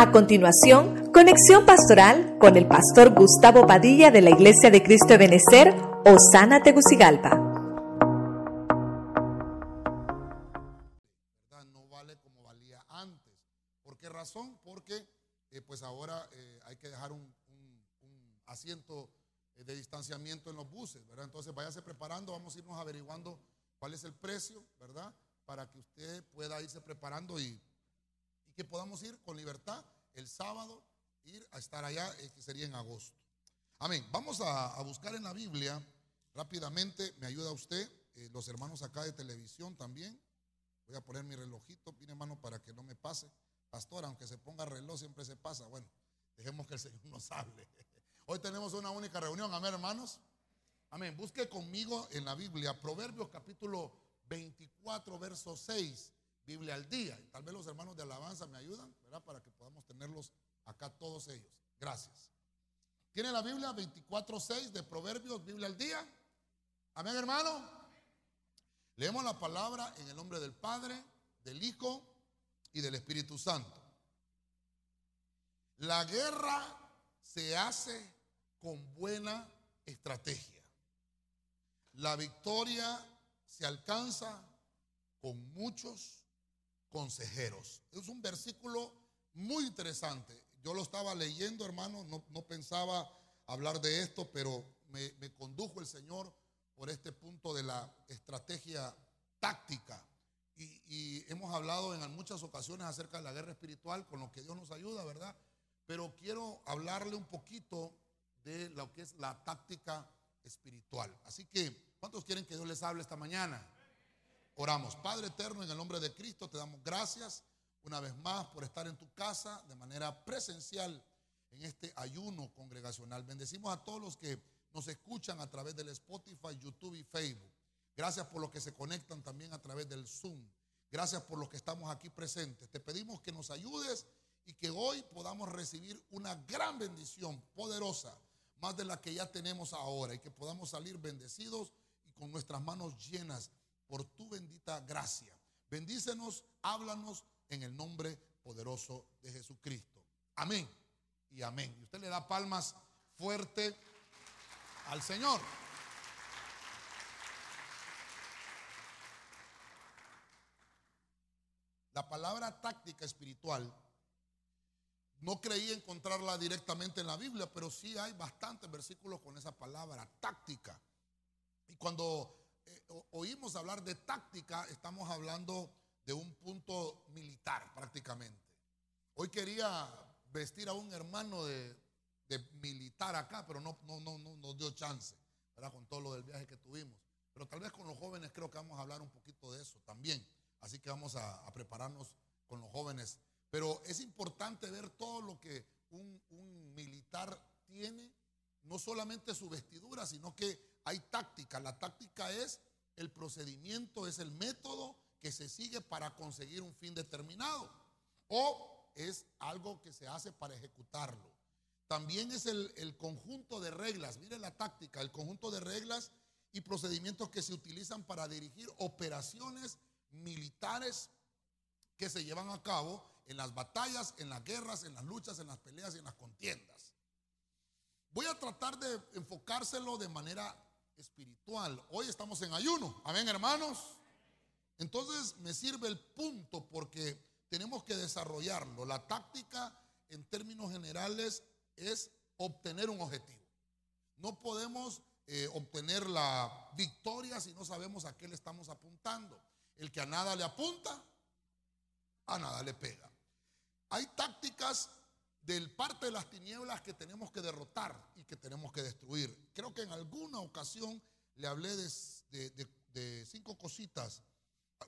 A continuación, conexión pastoral con el pastor Gustavo Padilla de la Iglesia de Cristo de Benecer, Osana Tegucigalpa. No vale como valía antes. ¿Por qué razón? Porque eh, pues ahora eh, hay que dejar un, asiento eh, de distanciamiento en los buses, ¿verdad? Entonces váyase preparando, vamos a irnos averiguando cuál es el precio, ¿verdad? Para que usted pueda irse preparando y podamos ir con libertad el sábado, ir a estar allá, eh, que sería en agosto. Amén. Vamos a, buscar en la Biblia rápidamente, me ayuda usted, eh, los hermanos acá de televisión también. Voy a poner mi relojito, mire hermano, para que no me pase. Pastor, aunque se ponga reloj, siempre se pasa. Bueno, dejemos que el Señor nos hable. Hoy tenemos una única reunión, amén, hermanos. Amén. Busque conmigo en la Biblia, Proverbios capítulo 24, verso 6. Biblia al día. Tal vez los hermanos de alabanza me ayudan, ¿verdad? Para que podamos tenerlos acá todos ellos. Gracias. ¿Tiene la Biblia 24.6 de Proverbios, Biblia al día? Amén, hermano. Leemos la palabra en el nombre del Padre, del Hijo y del Espíritu Santo. La guerra se hace con buena estrategia. La victoria se alcanza con muchos consejeros. Es un versículo muy interesante. Yo lo estaba leyendo, hermano, no, pensaba hablar de esto, pero me, condujo el Señor por este punto de la estrategia táctica. Y, hemos hablado en muchas ocasiones acerca de la guerra espiritual, con lo que Dios nos ayuda, ¿verdad? Pero quiero hablarle un poquito de lo que es la táctica espiritual. Así que, ¿cuántos quieren que Dios les hable esta mañana? Oramos. Padre eterno, en el nombre de Cristo te damos gracias una vez más por estar en tu casa de manera presencial en este ayuno congregacional. Bendecimos a todos los que nos escuchan a través del Spotify, YouTube y Facebook. Gracias por los que se conectan también a través del Zoom. Gracias por los que estamos aquí presentes. Te pedimos que nos ayudes y que hoy podamos recibir una gran bendición poderosa, más de la que ya tenemos ahora, y que podamos salir bendecidos y con nuestras manos llenas por tu bendita gracia. Bendícenos, háblanos en el nombre poderoso de Jesucristo. Amén y amén. Y usted le da palmas fuerte al Señor. La palabra táctica espiritual no creí encontrarla directamente en la Biblia, pero sí hay bastantes versículos con esa palabra, táctica. Y cuando eh, oímos hablar de táctica, estamos hablando de un punto militar prácticamente. Hoy quería vestir a un hermano de, militar acá, pero no, no, no, no nos dio chance, ¿verdad? Con todo lo del viaje que tuvimos. Pero tal vez con los jóvenes creo que vamos a hablar un poquito de eso también. Así que vamos a, prepararnos con los jóvenes. Pero es importante ver todo lo que un, un militar tiene, no solamente su vestidura, sino que hay táctica. La táctica es el procedimiento, es el método que se sigue para conseguir un fin determinado. O es algo que se hace para ejecutarlo. También es el, conjunto de reglas, mire la táctica, el conjunto de reglas y procedimientos que se utilizan para dirigir operaciones militares que se llevan a cabo en las batallas, en las guerras, en las luchas, en las peleas y en las contiendas. Voy a tratar de enfocárselo de manera espiritual. Hoy estamos en ayuno. Amén, hermanos. Entonces me sirve el punto porque tenemos que desarrollarlo. La táctica en términos generales es obtener un objetivo. No podemos eh, obtener la victoria si no sabemos a qué le estamos apuntando. El que a nada le apunta, a nada le pega. Hay tácticas del parte de las tinieblas que tenemos que derrotar y que tenemos que destruir. Creo que en alguna ocasión le hablé de, cinco cositas.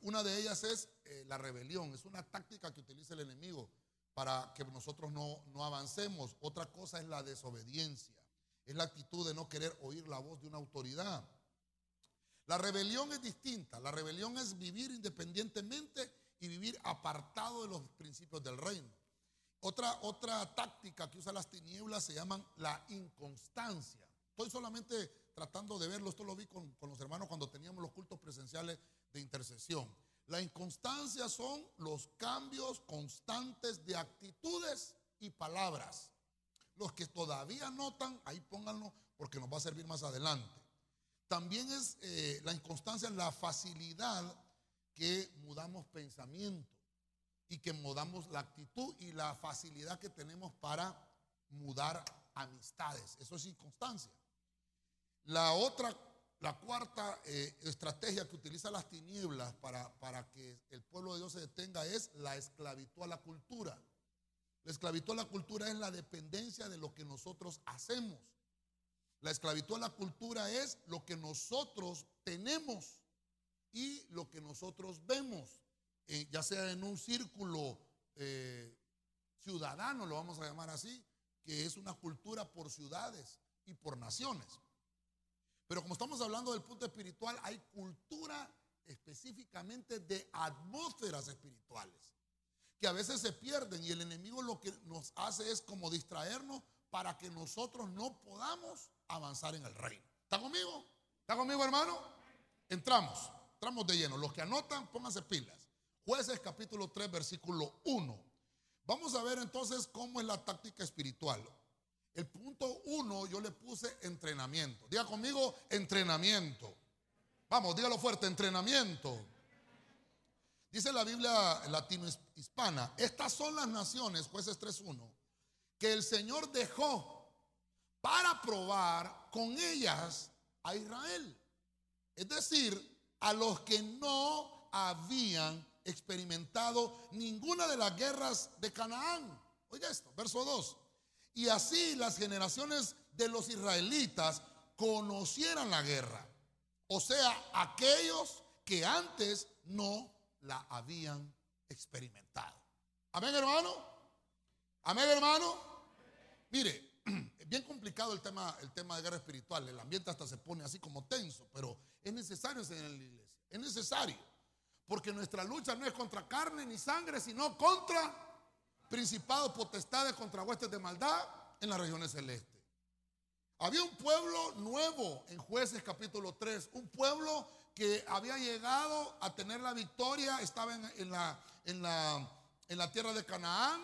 Una de ellas es eh, la rebelión. Es una táctica que utiliza el enemigo para que nosotros no, no avancemos. Otra cosa es la desobediencia. Es la actitud de no querer oír la voz de una autoridad. La rebelión es distinta. La rebelión es vivir independientemente y vivir apartado de los principios del reino. Otra, otra táctica que usa las tinieblas se llama la inconstancia. Estoy solamente tratando de verlo, esto lo vi con, con los hermanos cuando teníamos los cultos presenciales de intercesión. La inconstancia son los cambios constantes de actitudes y palabras. Los que todavía notan, ahí pónganlo porque nos va a servir más adelante. También es eh, la inconstancia, la facilidad que mudamos pensamiento y que mudamos la actitud y la facilidad que tenemos para mudar amistades. Eso es inconstancia. La otra, la cuarta eh, estrategia que utiliza las tinieblas para, para que el pueblo de Dios se detenga es la esclavitud a la cultura. La esclavitud a la cultura es la dependencia de lo que nosotros hacemos. La esclavitud a la cultura es lo que nosotros tenemos y lo que nosotros vemos, eh, ya sea en un círculo eh, ciudadano, lo vamos a llamar así, que es una cultura por ciudades y por naciones. Pero como estamos hablando del punto espiritual, hay cultura específicamente de atmósferas espirituales que a veces se pierden y el enemigo lo que nos hace es como distraernos para que nosotros no podamos avanzar en el reino. ¿Está conmigo? ¿Está conmigo, hermano? Entramos, entramos de lleno. Los que anotan, pónganse pilas. Jueces capítulo 3, versículo 1. Vamos a ver entonces cómo es la táctica espiritual. El punto 1 yo le puse entrenamiento. Diga conmigo, entrenamiento. Vamos, dígalo fuerte, entrenamiento. Dice la Biblia latino-hispana, estas son las naciones, jueces 3.1, que el Señor dejó para probar con ellas a Israel. Es decir, a los que no habían experimentado ninguna de las guerras de Canaán. Oiga esto, verso 2. Y así las generaciones de los israelitas conocieran la guerra. O sea, aquellos que antes no la habían experimentado. Amén, hermano. Amén, hermano. Mire, es bien complicado el tema, el tema de guerra espiritual. El ambiente hasta se pone así como tenso, pero es necesario en la iglesia. Es necesario. Porque nuestra lucha no es contra carne ni sangre, sino contra principados, potestades, contra huestes de maldad en las regiones celestes. Había un pueblo nuevo en jueces capítulo 3, un pueblo que había llegado a tener la victoria, estaba en, la, en, la, en la tierra de Canaán,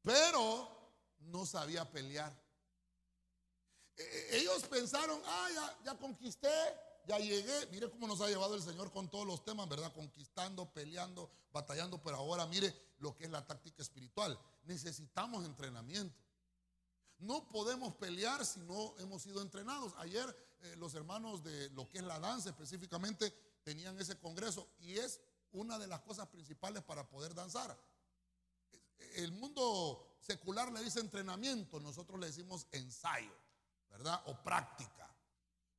pero no sabía pelear. E, e, ellos pensaron, ah, ya, ya conquisté, ya llegué. Mire cómo nos ha llevado el Señor con todos los temas, ¿verdad? Conquistando, peleando, batallando, pero ahora mire lo que es la táctica espiritual. Necesitamos entrenamiento. No podemos pelear si no hemos sido entrenados. Ayer eh, los hermanos de lo que es la danza específicamente tenían ese congreso y es una de las cosas principales para poder danzar. El mundo secular le dice entrenamiento, nosotros le decimos ensayo, ¿verdad? O práctica.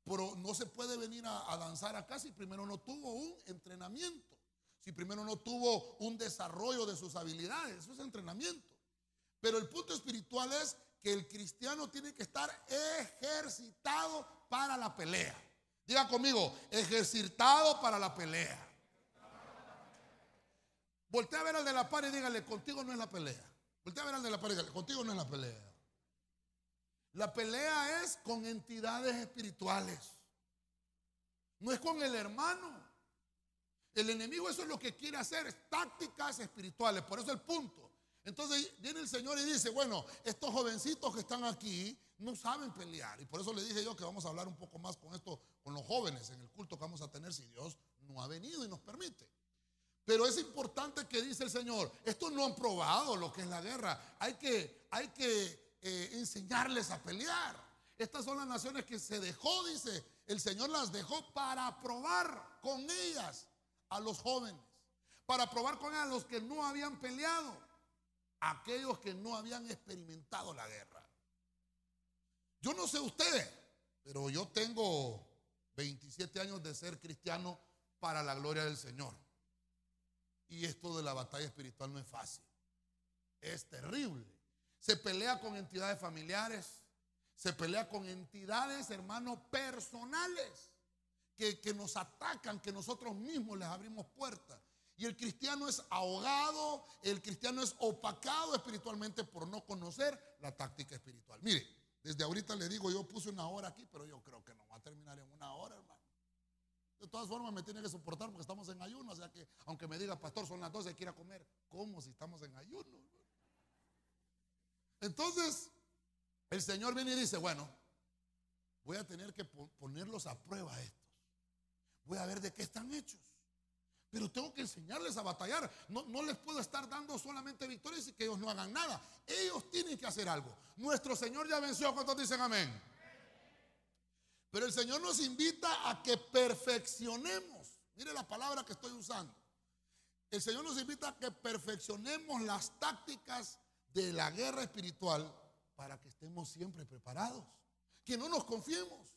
Pero no se puede venir a, a danzar acá si primero no tuvo un entrenamiento, si primero no tuvo un desarrollo de sus habilidades, eso es entrenamiento. Pero el punto espiritual es que el cristiano tiene que estar ejercitado para la pelea. Diga conmigo, ejercitado para la pelea. Voltea a ver al de la par y dígale, contigo no es la pelea. Voltea a ver al de la par y dígale, contigo no es la pelea. La pelea es con entidades espirituales. No es con el hermano. El enemigo eso es lo que quiere hacer, es tácticas espirituales. Por eso el punto. Entonces viene el Señor y dice, bueno, estos jovencitos que están aquí no saben pelear. Y por eso le dije yo que vamos a hablar un poco más con esto, con los jóvenes en el culto que vamos a tener si Dios no ha venido y nos permite. Pero es importante que dice el Señor, estos no han probado lo que es la guerra. Hay que, hay que eh, enseñarles a pelear. Estas son las naciones que se dejó, dice, el Señor las dejó para probar con ellas a los jóvenes, para probar con ellas a los que no habían peleado aquellos que no habían experimentado la guerra. Yo no sé usted, pero yo tengo 27 años de ser cristiano para la gloria del Señor. Y esto de la batalla espiritual no es fácil. Es terrible. Se pelea con entidades familiares, se pelea con entidades, hermanos, personales, que, que nos atacan, que nosotros mismos les abrimos puertas. Y el cristiano es ahogado, el cristiano es opacado espiritualmente por no conocer la táctica espiritual. Mire, desde ahorita le digo, yo puse una hora aquí, pero yo creo que no va a terminar en una hora, hermano. De todas formas me tiene que soportar porque estamos en ayuno, o sea que aunque me diga, pastor, son las 12, quiera comer, ¿cómo si estamos en ayuno? Entonces, el Señor viene y dice, bueno, voy a tener que ponerlos a prueba estos. Voy a ver de qué están hechos. Pero tengo que enseñarles a batallar. No, no, les puedo estar dando solamente victorias y que ellos no hagan nada. Ellos tienen que hacer algo. Nuestro Señor ya venció. ¿Cuántos dicen amén? Pero el Señor nos invita a que perfeccionemos. Mire la palabra que estoy usando. El Señor nos invita a que perfeccionemos las tácticas de la guerra espiritual para que estemos siempre preparados. Que no nos confiemos.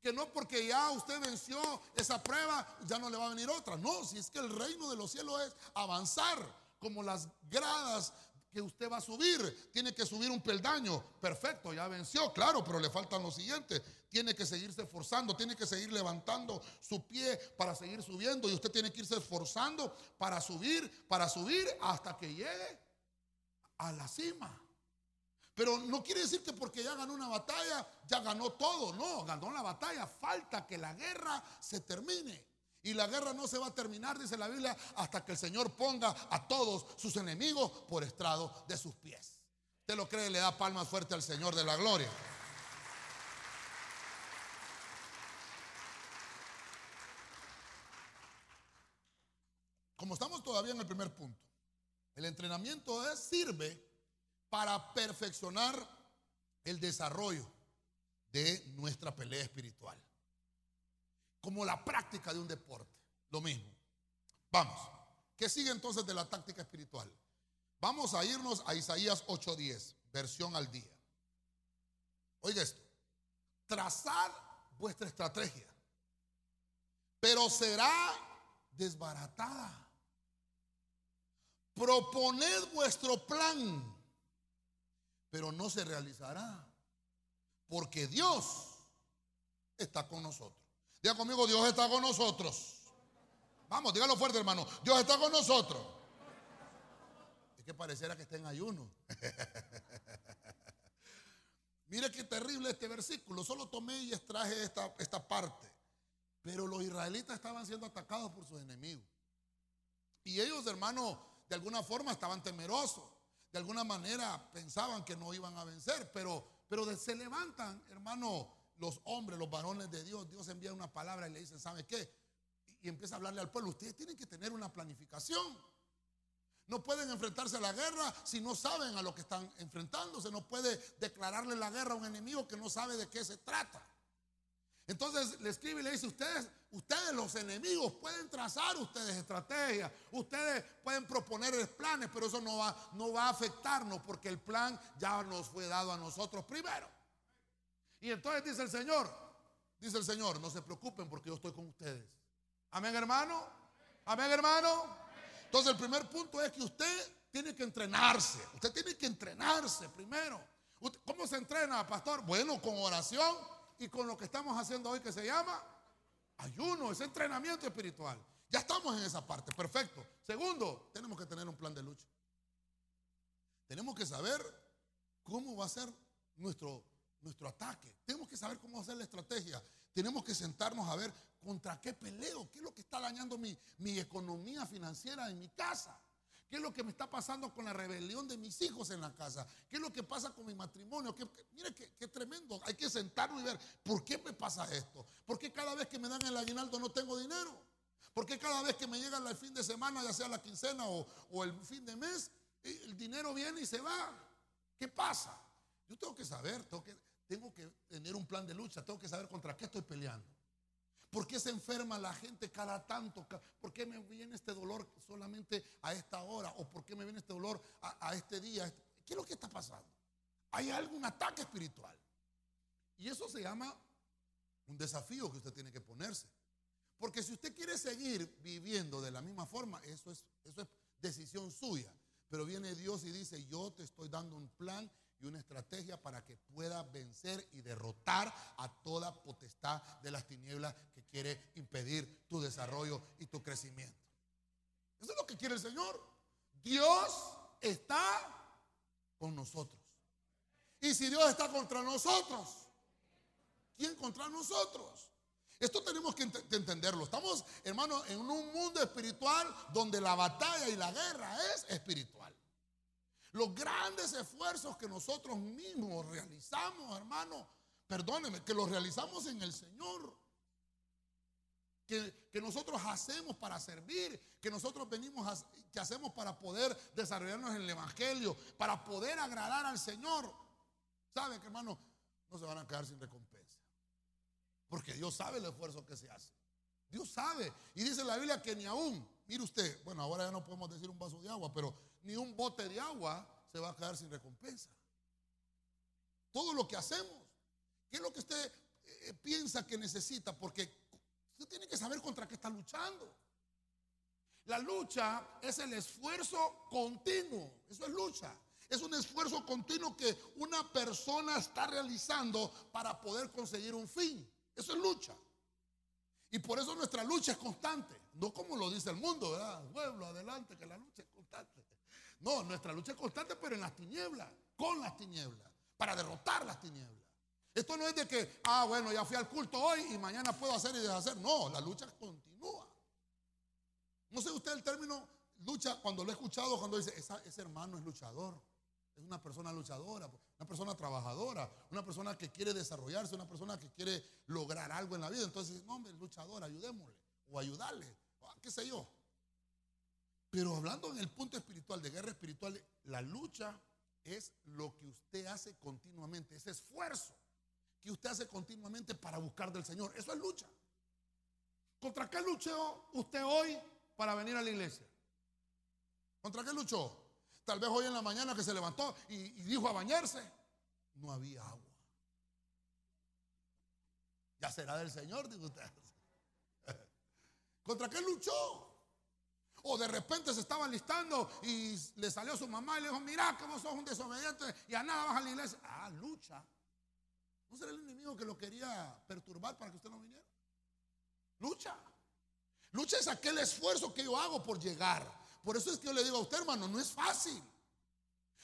Que no porque ya usted venció esa prueba, ya no le va a venir otra. No, si es que el reino de los cielos es avanzar como las gradas que usted va a subir. Tiene que subir un peldaño. Perfecto, ya venció, claro, pero le faltan los siguientes. Tiene que seguirse esforzando, tiene que seguir levantando su pie para seguir subiendo. Y usted tiene que irse esforzando para subir, para subir hasta que llegue a la cima. Pero no quiere decir que porque ya ganó una batalla, ya ganó todo. No, ganó la batalla. Falta que la guerra se termine. Y la guerra no se va a terminar, dice la Biblia, hasta que el Señor ponga a todos sus enemigos por estrado de sus pies. ¿Usted lo cree? Le da palmas fuerte al Señor de la gloria. Como estamos todavía en el primer punto, el entrenamiento es, sirve para perfeccionar el desarrollo de nuestra pelea espiritual. Como la práctica de un deporte, lo mismo. Vamos, ¿qué sigue entonces de la táctica espiritual? Vamos a irnos a Isaías 8:10, versión al día. Oiga esto, trazar vuestra estrategia, pero será desbaratada. Proponed vuestro plan pero no se realizará. Porque Dios está con nosotros. Diga conmigo, Dios está con nosotros. Vamos, dígalo fuerte, hermano. Dios está con nosotros. Es que pareciera que está en ayuno. Mire qué terrible este versículo. Solo tomé y extraje esta, esta parte. Pero los israelitas estaban siendo atacados por sus enemigos. Y ellos, hermano, de alguna forma estaban temerosos de alguna manera pensaban que no iban a vencer, pero, pero se levantan, hermano, los hombres, los varones de Dios. Dios envía una palabra y le dice, ¿sabe qué? Y, empieza a hablarle al pueblo. Ustedes tienen que tener una planificación. No pueden enfrentarse a la guerra si no saben a lo que están enfrentándose. No puede declararle la guerra a un enemigo que no sabe de qué se trata. Entonces le escribe y le dice, ustedes, ustedes los enemigos pueden trazar ustedes estrategias, ustedes pueden proponer planes, pero eso no va, no va a afectarnos porque el plan ya nos fue dado a nosotros primero. Y entonces dice el Señor, dice el Señor, no se preocupen porque yo estoy con ustedes. Amén hermano, amén hermano. Entonces el primer punto es que usted tiene que entrenarse, usted tiene que entrenarse primero. ¿Cómo se entrena, pastor? Bueno, con oración y con lo que estamos haciendo hoy que se llama ayuno, es entrenamiento espiritual. Ya estamos en esa parte, perfecto. Segundo, tenemos que tener un plan de lucha. Tenemos que saber cómo va a ser nuestro, nuestro ataque. Tenemos que saber cómo ser la estrategia. Tenemos que sentarnos a ver contra qué peleo, qué es lo que está dañando mi, mi economía financiera en mi casa. ¿Qué es lo que me está pasando con la rebelión de mis hijos en la casa? ¿Qué es lo que pasa con mi matrimonio? mire qué, tremendo. Hay que sentarnos y ver, ¿por qué me pasa esto? ¿Por qué cada vez que me dan el aguinaldo no tengo dinero? ¿Por qué cada vez que me llega el fin de semana, ya sea la quincena o, el fin de mes, el dinero viene y se va? ¿Qué pasa? Yo tengo que saber, tengo que tener un plan de lucha, tengo que saber contra qué estoy peleando. ¿Por qué se enferma la gente cada tanto? ¿Por qué me viene este dolor solamente a esta hora? ¿O por qué me viene este dolor a, este día? ¿Qué es lo que está pasando? Hay algún ataque espiritual. Y eso se llama un desafío que usted tiene que ponerse. Porque si usted quiere seguir viviendo de la misma forma, eso es, eso es decisión suya. Pero viene Dios y dice, yo te estoy dando un plan y una estrategia para que pueda vencer y derrotar a toda potestad de las tinieblas quiere impedir tu desarrollo y tu crecimiento. Eso es lo que quiere el Señor. Dios está con nosotros. Y si Dios está contra nosotros, ¿quién contra nosotros? Esto tenemos que entenderlo. Estamos, hermano, en un mundo espiritual donde la batalla y la guerra es espiritual. Los grandes esfuerzos que nosotros mismos realizamos, hermano, perdóneme, que los realizamos en el Señor. Que, nosotros hacemos para servir, que nosotros venimos, a, que hacemos para poder desarrollarnos en el Evangelio, para poder agradar al Señor. ¿Sabe que hermano? No se van a quedar sin recompensa. Porque Dios sabe el esfuerzo que se hace. Dios sabe. Y dice la Biblia que ni aún, mire usted, bueno, ahora ya no podemos decir un vaso de agua, pero ni un bote de agua se va a quedar sin recompensa. Todo lo que hacemos, ¿qué es lo que usted eh, piensa que necesita? Porque usted tiene que saber contra qué está luchando. La lucha es el esfuerzo continuo. Eso es lucha. Es un esfuerzo continuo que una persona está realizando para poder conseguir un fin. Eso es lucha. Y por eso nuestra lucha es constante. No como lo dice el mundo, ¿verdad? Pueblo, adelante, que la lucha es constante. No, nuestra lucha es constante, pero en las tinieblas, con las tinieblas, para derrotar las tinieblas. Esto no es de que, ah, bueno, ya fui al culto hoy y mañana puedo hacer y deshacer. No, la lucha continúa. No sé usted el término lucha, cuando lo he escuchado, cuando dice, ese hermano es luchador. Es una persona luchadora, una persona trabajadora, una persona que quiere desarrollarse, una persona que quiere lograr algo en la vida. Entonces, no, hombre, luchador, ayudémosle o ayudarle, qué sé yo. Pero hablando en el punto espiritual, de guerra espiritual, la lucha es lo que usted hace continuamente, ese esfuerzo que usted hace continuamente para buscar del Señor. Eso es lucha. ¿Contra qué luchó usted hoy para venir a la iglesia? ¿Contra qué luchó? Tal vez hoy en la mañana que se levantó y, dijo a bañarse, no había agua. Ya será del Señor, digo usted. ¿Contra qué luchó? O de repente se estaba listando y le salió su mamá y le dijo, mira que sos un desobediente y a nada vas a la iglesia. Ah, lucha. ¿No será el enemigo que lo quería perturbar para que usted no viniera? Lucha. Lucha es aquel esfuerzo que yo hago por llegar. Por eso es que yo le digo a usted, hermano, no es fácil.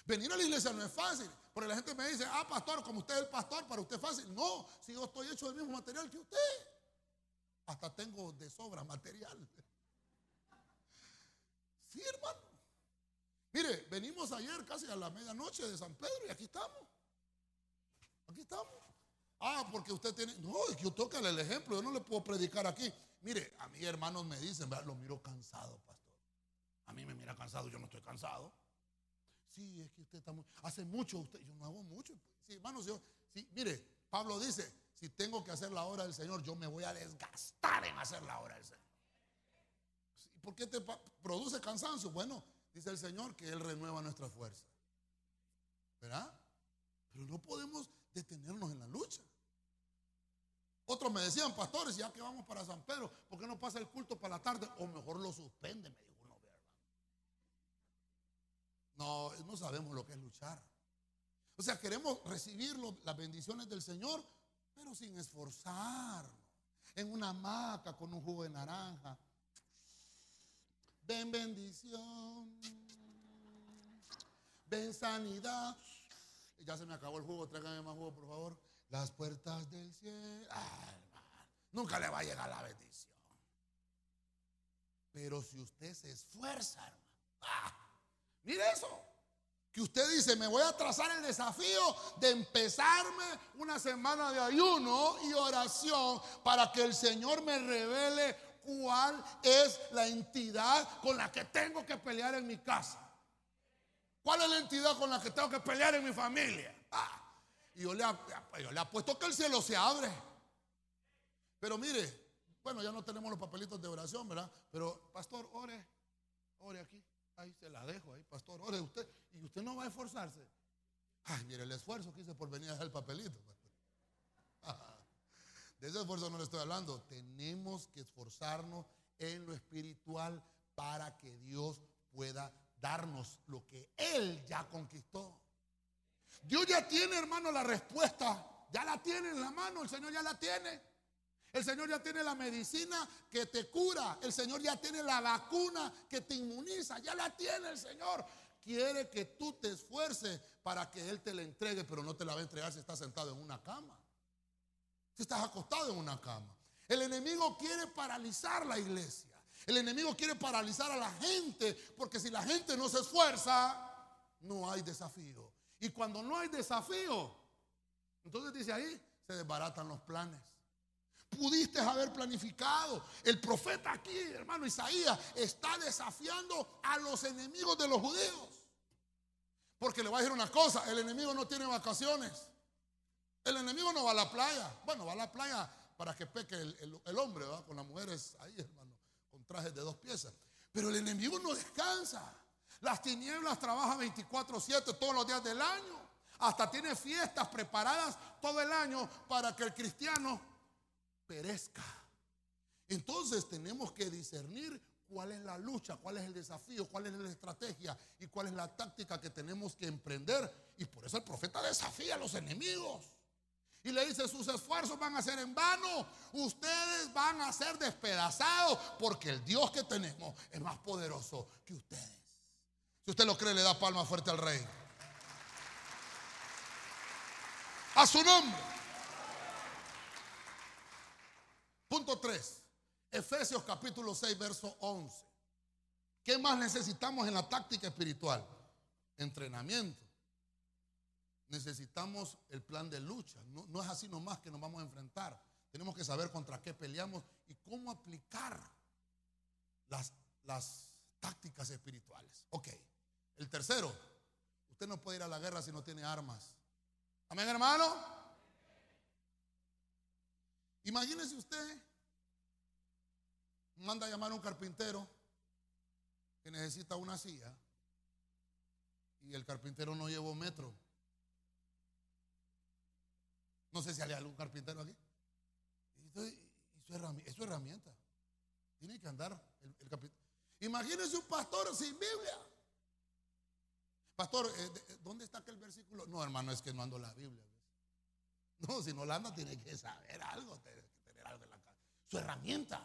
Venir a la iglesia no es fácil. Porque la gente me dice, ah, pastor, como usted es el pastor, para usted es fácil. No, si yo estoy hecho del mismo material que usted. Hasta tengo de sobra material. Sí, hermano. Mire, venimos ayer casi a la medianoche de San Pedro y aquí estamos. Aquí estamos. Ah, porque usted tiene. No, es que yo toca el ejemplo. Yo no le puedo predicar aquí. Mire, a mí hermanos me dicen, lo miro cansado, pastor. A mí me mira cansado, yo no estoy cansado. Sí, es que usted está muy. Hace mucho usted, yo no hago mucho. Sí, hermanos, yo, sí, mire, Pablo dice: si tengo que hacer la obra del Señor, yo me voy a desgastar en hacer la obra del Señor. ¿Por qué te produce cansancio? Bueno, dice el Señor que Él renueva nuestra fuerza. ¿Verdad? Pero no podemos detenernos en la lucha. Otros me decían, pastores, ya que vamos para San Pedro, ¿por qué no pasa el culto para la tarde? O mejor lo suspende, me no, no sabemos lo que es luchar. O sea, queremos recibir las bendiciones del Señor, pero sin esforzarnos. En una hamaca con un jugo de naranja. Ven bendición. Ven sanidad. Ya se me acabó el jugo, tráigame más jugo, por favor. Las puertas del cielo. nunca le va a llegar la bendición. Pero si usted se esfuerza, hermano. ¡ah! Mire eso. Que usted dice, me voy a trazar el desafío de empezarme una semana de ayuno y oración para que el Señor me revele cuál es la entidad con la que tengo que pelear en mi casa. ¿Cuál es la entidad con la que tengo que pelear en mi familia? Ah, y yo le, yo le apuesto que el cielo se abre. Pero mire, bueno, ya no tenemos los papelitos de oración, ¿verdad? Pero, pastor, ore, ore aquí. Ahí se la dejo, ahí, pastor, ore usted. Y usted no va a esforzarse. Ay, mire el esfuerzo que hice por venir a dejar el papelito. De ese esfuerzo no le estoy hablando. Tenemos que esforzarnos en lo espiritual para que Dios pueda darnos lo que Él ya conquistó. Dios ya tiene, hermano, la respuesta. Ya la tiene en la mano, el Señor ya la tiene. El Señor ya tiene la medicina que te cura. El Señor ya tiene la vacuna que te inmuniza. Ya la tiene el Señor. Quiere que tú te esfuerces para que Él te la entregue, pero no te la va a entregar si estás sentado en una cama. Si estás acostado en una cama. El enemigo quiere paralizar la iglesia. El enemigo quiere paralizar a la gente, porque si la gente no se esfuerza, no hay desafío. Y cuando no hay desafío, entonces dice ahí, se desbaratan los planes. Pudiste haber planificado. El profeta aquí, hermano Isaías, está desafiando a los enemigos de los judíos. Porque le voy a decir una cosa, el enemigo no tiene vacaciones. El enemigo no va a la playa. Bueno, va a la playa para que peque el, hombre, ¿va? Con las mujeres ahí, hermano, trajes de dos piezas. Pero el enemigo no descansa. Las tinieblas trabajan 24/7 todos los días del año. Hasta tiene fiestas preparadas todo el año para que el cristiano perezca. Entonces tenemos que discernir cuál es la lucha, cuál es el desafío, cuál es la estrategia y cuál es la táctica que tenemos que emprender. Y por eso el profeta desafía a los enemigos. Y le dice, sus esfuerzos van a ser en vano. Ustedes van a ser despedazados porque el Dios que tenemos es más poderoso que ustedes. Si usted lo cree, le da palma fuerte al rey. A su nombre. Punto 3. Efesios capítulo 6, verso 11. ¿Qué más necesitamos en la táctica espiritual? Entrenamiento. Necesitamos el plan de lucha. No, es así nomás que nos vamos a enfrentar. Tenemos que saber contra qué peleamos y cómo aplicar las, las tácticas espirituales. Ok. El tercero, usted no puede ir a la guerra si no tiene armas. Amén, hermano. Imagínese usted, manda a llamar a un carpintero que necesita una silla y el carpintero no llevó metro. No sé si hay algún carpintero aquí. Y su herramienta. Tiene que andar el, carpintero. Imagínese un pastor sin Biblia. Pastor, eh, eh, ¿dónde está aquel versículo? No, hermano, es que no ando la Biblia. No, si no la anda, tiene que saber algo, tiene que tener algo en la casa. Su herramienta.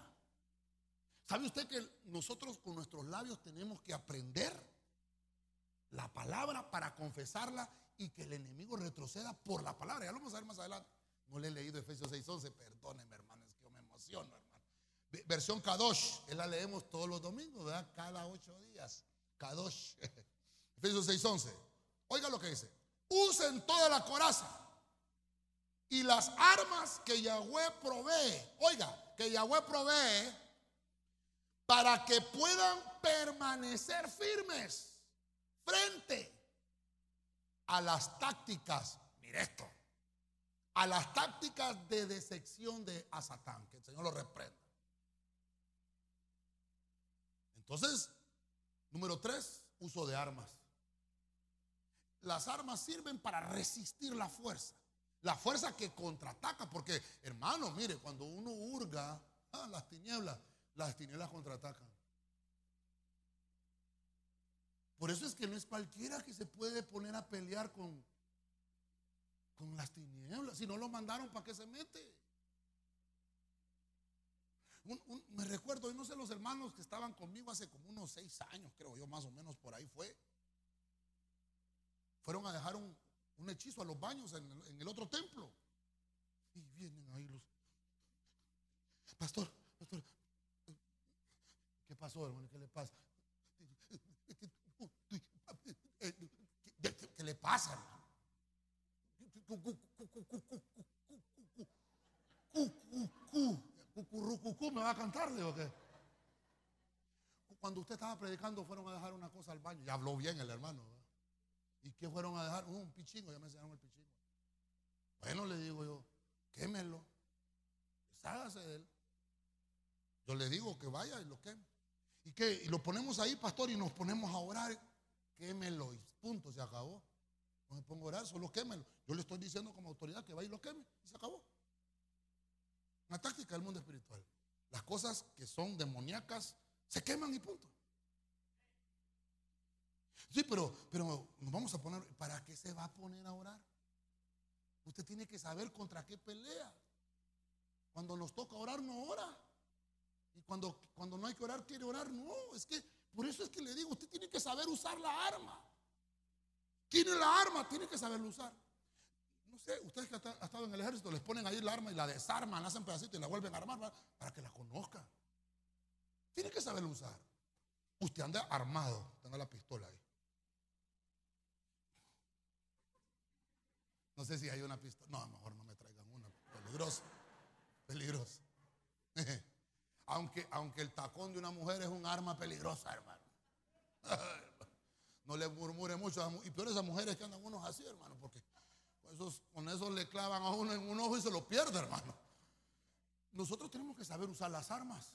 ¿Sabe usted que nosotros con nuestros labios tenemos que aprender la palabra para confesarla y que el enemigo retroceda por la palabra? Ya lo vamos a ver más adelante. No le he leído Efesios 6:11, perdónenme, hermano, es que yo me emociono, hermano. Versión Kadosh, la leemos todos los domingos, ¿verdad? Cada ocho días. Kadosh. Efesios 6:11. Oiga lo que dice. Usen toda la coraza y las armas que Yahweh provee. Oiga, que Yahweh provee para que puedan permanecer firmes frente a las tácticas, mire esto, a las tácticas de decepción de Asatán, que el Señor lo reprenda. Entonces, número tres, uso de armas. Las armas sirven para resistir la fuerza. La fuerza que contraataca, porque hermano, mire, cuando uno hurga ah, las tinieblas, las tinieblas contraatacan. Por eso es que no es cualquiera que se puede poner a pelear con, con las tinieblas. Si no lo mandaron, ¿para qué se mete? me recuerdo, no sé los hermanos que estaban conmigo hace como unos seis años, creo yo, más o menos por ahí fue fueron a dejar un, hechizo a los baños en, el otro templo. Y vienen ahí los... Pastor, pastor, ¿qué pasó, hermano? ¿Qué le pasa? Le pasa, hermano? ¿Me va a cantarle o qué? Cuando usted estaba predicando fueron a dejar una cosa al baño. Ya habló bien el hermano. ¿Y qué fueron a dejar? Uh, un pichingo, ya me enseñaron el pichingo. Bueno, le digo yo, quémelo. Deshágase de él. Yo le digo que vaya y lo queme. ¿Y qué? Y lo ponemos ahí, pastor, y nos ponemos a orar. Quémelo. Y punto, se acabó. No me pongo a orar, solo quémelo. Yo le estoy diciendo como autoridad que vaya y lo queme. Y se acabó. Una táctica del mundo espiritual. Las cosas que son demoníacas se queman y punto. Sí, pero, pero nos vamos a poner, ¿para qué se va a poner a orar? Usted tiene que saber contra qué pelea. Cuando nos toca orar, no ora. Y cuando, cuando no hay que orar, quiere orar. No, es que por eso es que le digo, usted tiene que saber usar la arma. Tiene la arma, tiene que saberlo usar. No sé, ustedes que han estado en el ejército, les ponen ahí la arma y la desarman, la hacen pedacitos y la vuelven a armar para que la conozca. Tiene que saberlo usar. Usted anda armado, tenga la pistola ahí. No sé si hay una pista. No, a lo mejor no me traigan una. Peligroso. Peligroso. aunque, aunque el tacón de una mujer es un arma peligrosa, hermano. No le murmure mucho. Y peor esas mujeres que andan unos así, hermano, porque con eso le clavan a uno en un ojo y se lo pierde, hermano. Nosotros tenemos que saber usar las armas.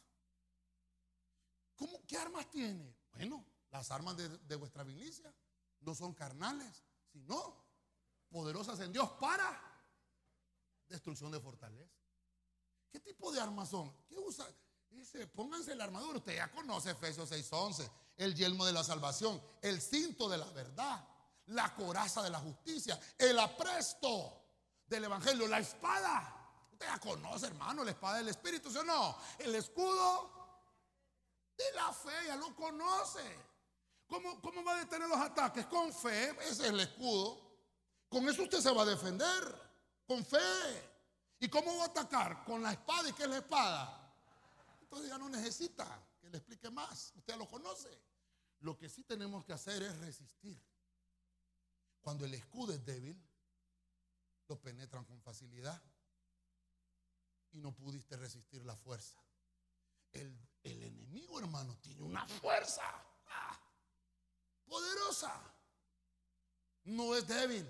¿Cómo, ¿Qué armas tiene? Bueno, las armas de, de vuestra milicia no son carnales, sino poderosas en Dios para destrucción de fortaleza. ¿Qué tipo de armas son? ¿Qué usa? Dice, pónganse la armadura. Usted ya conoce Efesios 6:11, el yelmo de la salvación, el cinto de la verdad, la coraza de la justicia, el apresto del evangelio, la espada. Usted ya conoce, hermano, la espada del Espíritu, ¿sí o no? El escudo de la fe, ya lo conoce. ¿Cómo, ¿Cómo va a detener los ataques? Con fe, ese es el escudo. Con eso usted se va a defender, con fe. ¿Y cómo va a atacar? Con la espada. ¿Y qué es la espada? Entonces ya no necesita que le explique más. Usted lo conoce. Lo que sí tenemos que hacer es resistir. Cuando el escudo es débil, lo penetran con facilidad y no pudiste resistir la fuerza. El, enemigo, hermano, tiene una fuerza ah, poderosa. No es débil.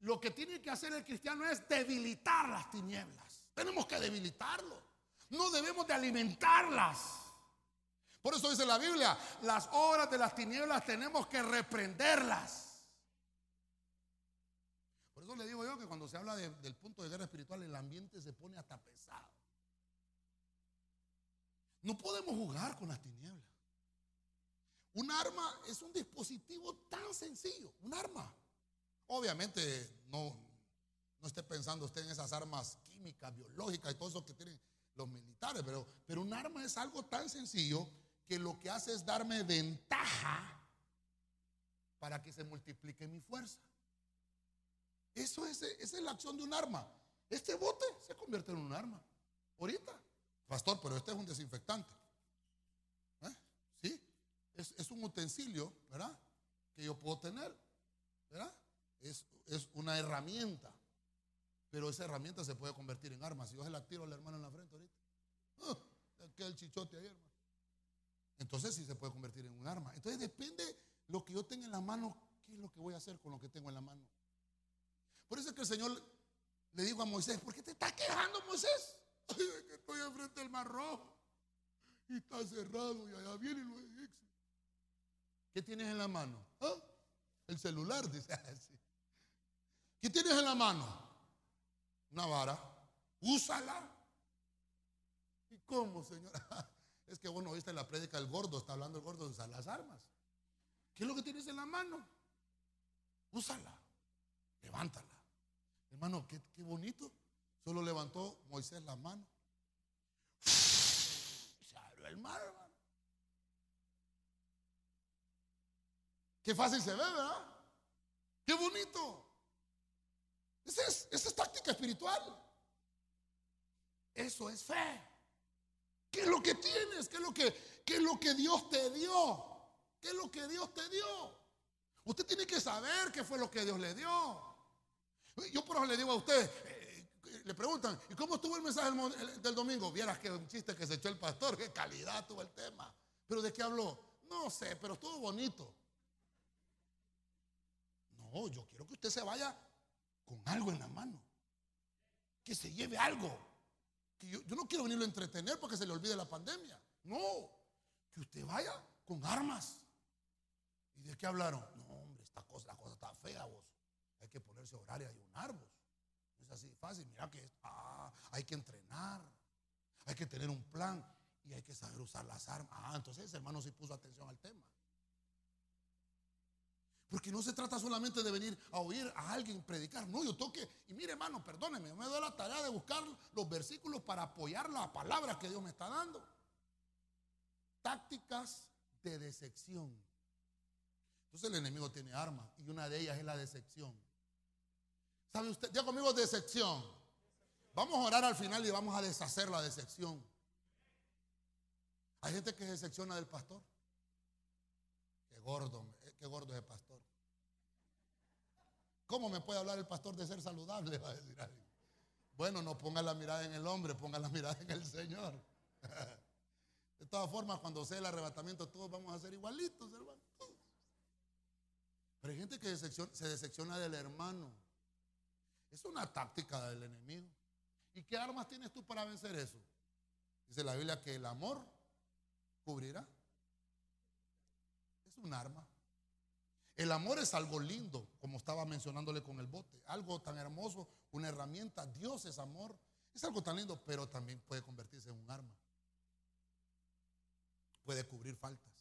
Lo que tiene que hacer el cristiano es debilitar las tinieblas. Tenemos que debilitarlo. No debemos de alimentarlas. Por eso dice la Biblia, las obras de las tinieblas tenemos que reprenderlas. Por eso le digo yo que cuando se habla del punto de guerra espiritual, el ambiente se pone hasta pesado. No podemos jugar con las tinieblas. Un arma es un dispositivo tan sencillo, un arma. Obviamente no, no esté pensando usted en esas armas químicas, biológicas y todo eso que tienen los militares, pero, pero un arma es algo tan sencillo que lo que hace es darme ventaja para que se multiplique mi fuerza. Eso es, es la acción de un arma. Este bote se convierte en un arma. Ahorita, pastor, pero este es un desinfectante. ¿Eh? Sí, es, es un utensilio, ¿verdad? Que yo puedo tener, ¿verdad? es, una herramienta. Pero esa herramienta se puede convertir en arma. Si yo se la tiro al hermano en la frente ahorita, ¡ah! el chichote ahí, hermano. Entonces sí se puede convertir en un arma. Entonces depende lo que yo tenga en la mano, qué es lo que voy a hacer con lo que tengo en la mano. Por eso es que el Señor le dijo a Moisés, ¿por qué te estás quejando, Moisés? que estoy enfrente del mar rojo y está cerrado y allá vienen los egipcios. ¿Qué tienes en la mano? ¿Ah? El celular, dice así. ¿Qué tienes en la mano? Una vara. Úsala. ¿Y cómo, señora? Es que bueno, viste la prédica del gordo, está hablando el gordo de las armas. ¿Qué es lo que tienes en la mano? Úsala. Levántala. Hermano, qué, qué bonito. Solo levantó Moisés la mano. Se abrió el mar, hermano. Qué fácil se ve, ¿verdad? Qué bonito. Esa es, táctica espiritual. Eso es fe. ¿Qué es lo que tienes? ¿Qué es lo que, qué es lo que Dios te dio? ¿Qué es lo que Dios te dio? Usted tiene que saber qué fue lo que Dios le dio. Yo por eso le digo a usted, eh, le preguntan, ¿y cómo estuvo el mensaje del, domingo? Vieras que un chiste que se echó el pastor, qué calidad tuvo el tema. ¿Pero de qué habló? No sé, pero estuvo bonito. No, yo quiero que usted se vaya con algo en la mano. Que se lleve algo. Que yo, no quiero venirlo a entretener porque se le olvide la pandemia. No, que usted vaya con armas. ¿Y de qué hablaron? No, hombre, esta cosa, la cosa está fea, vos. Hay que ponerse a orar y ayunar, vos. No es así fácil. Mira que ah, hay que entrenar. Hay que tener un plan y hay que saber usar las armas. Ah, entonces hermano sí puso atención al tema. Porque no se trata solamente de venir a oír a alguien predicar. No, yo toque. Y mire, hermano, perdóneme, me doy la tarea de buscar los versículos para apoyar la palabra que Dios me está dando. Tácticas de decepción. Entonces el enemigo tiene armas y una de ellas es la decepción. ¿Sabe usted? Ya conmigo decepción. Vamos a orar al final y vamos a deshacer la decepción. Hay gente que se decepciona del pastor. Qué gordo, gordo es pastor. ¿Cómo me puede hablar el pastor de ser saludable? Va a decir alguien. Bueno, no ponga la mirada en el hombre, ponga la mirada en el Señor. De todas formas, cuando sea el arrebatamiento, todos vamos a ser igualitos, hermano. Pero hay gente que se decepciona del hermano. Es una táctica del enemigo. ¿Y qué armas tienes tú para vencer eso? Dice la Biblia que el amor cubrirá. Es un arma. El amor es algo lindo, como estaba mencionándole con el bote. Algo tan hermoso, una herramienta. Dios es amor. Es algo tan lindo, pero también puede convertirse en un arma. Puede cubrir faltas.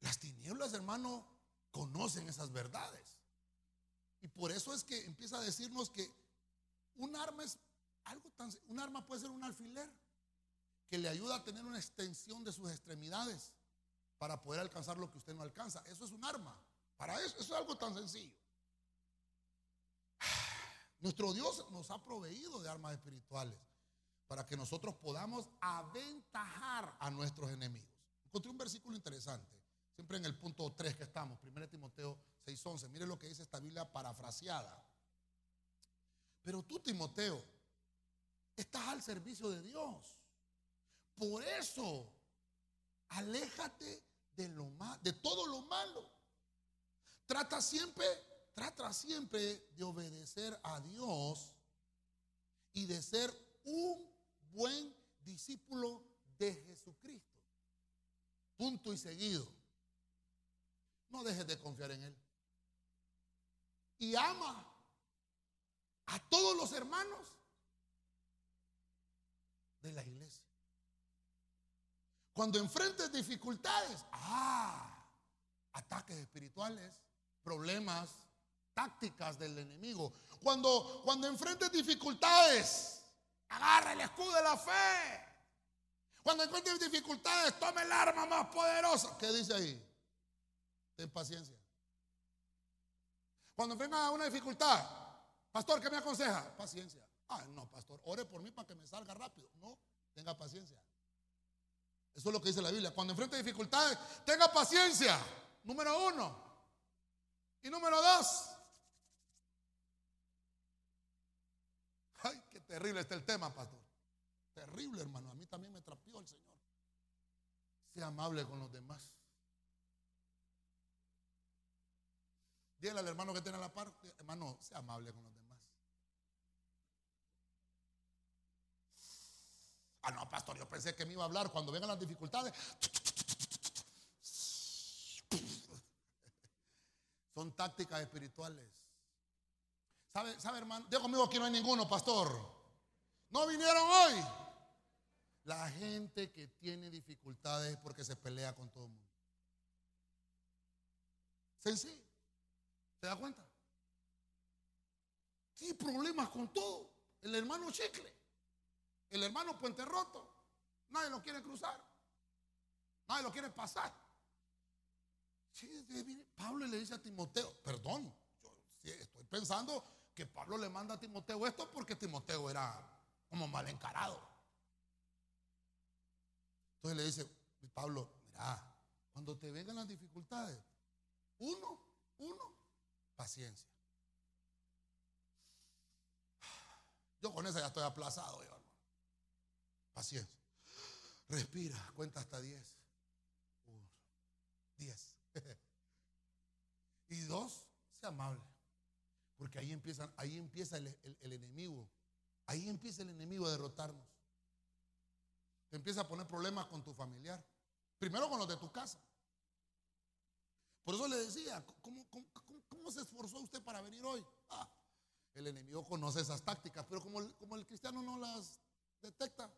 Las tinieblas, hermano, conocen esas verdades. Y por eso es que empieza a decirnos que un arma es algo tan... Un arma puede ser un alfiler que le ayuda a tener una extensión de sus extremidades para poder alcanzar lo que usted no alcanza. Eso es un arma. Para eso, es algo tan sencillo. Nuestro Dios nos ha proveído de armas espirituales para que nosotros podamos aventajar a nuestros enemigos. Encontré un versículo interesante, siempre en el punto 3 que estamos, 1 Timoteo 6:11. Mire lo que dice esta Biblia parafraseada. Pero tú, Timoteo, estás al servicio de Dios. Por eso, aléjate de lo de todo lo malo. Trata siempre, trata siempre de obedecer a Dios y de ser un buen discípulo de Jesucristo. Punto y seguido. No dejes de confiar en Él. Y ama a todos los hermanos de la iglesia. Cuando enfrentes dificultades, ah, ataques espirituales, problemas, tácticas del enemigo. Cuando, cuando enfrentes dificultades, agarra el escudo de la fe. Cuando encuentres dificultades, tome el arma más poderosa. ¿Qué dice ahí? Ten paciencia. Cuando venga una dificultad, pastor, ¿qué me aconseja? Paciencia. Ah, no, pastor, ore por mí para que me salga rápido. No, tenga paciencia. Eso es lo que dice la Biblia. Cuando enfrente dificultades, tenga paciencia. Número uno. Y número dos. Ay, qué terrible está el tema, pastor. Terrible, hermano. A mí también me trapió el Señor. Sea amable con los demás. Dígale al hermano que tiene la parte, hermano, sea amable con los demás. Ah, no, pastor, yo pensé que me iba a hablar cuando vengan las dificultades. Son tácticas espirituales. ¿Sabe, hermano? Digo conmigo aquí no hay ninguno, pastor. No vinieron hoy. La gente que tiene dificultades porque se pelea con todo el mundo. Sencillo. ¿Se da cuenta? Tiene problemas con todo. El hermano chicle. El hermano Puente Roto, nadie lo quiere cruzar, nadie lo quiere pasar. Pablo le dice a Timoteo, perdón, yo estoy pensando que Pablo le manda a Timoteo esto porque Timoteo era como mal encarado. Entonces le dice, Pablo, mira, cuando te vengan las dificultades, uno, uno, paciencia. Yo con eso ya estoy aplazado. Yo. Paciencia. Respira, cuenta hasta 10. 10. y dos, sea amable. Porque ahí, empiezan, ahí empieza el, el, enemigo. Ahí empieza el enemigo a derrotarnos. Te empieza a poner problemas con tu familiar. Primero con los de tu casa. Por eso le decía, ¿cómo, cómo, se esforzó usted para venir hoy? Ah, el enemigo conoce esas tácticas, pero como como el cristiano no las detecta,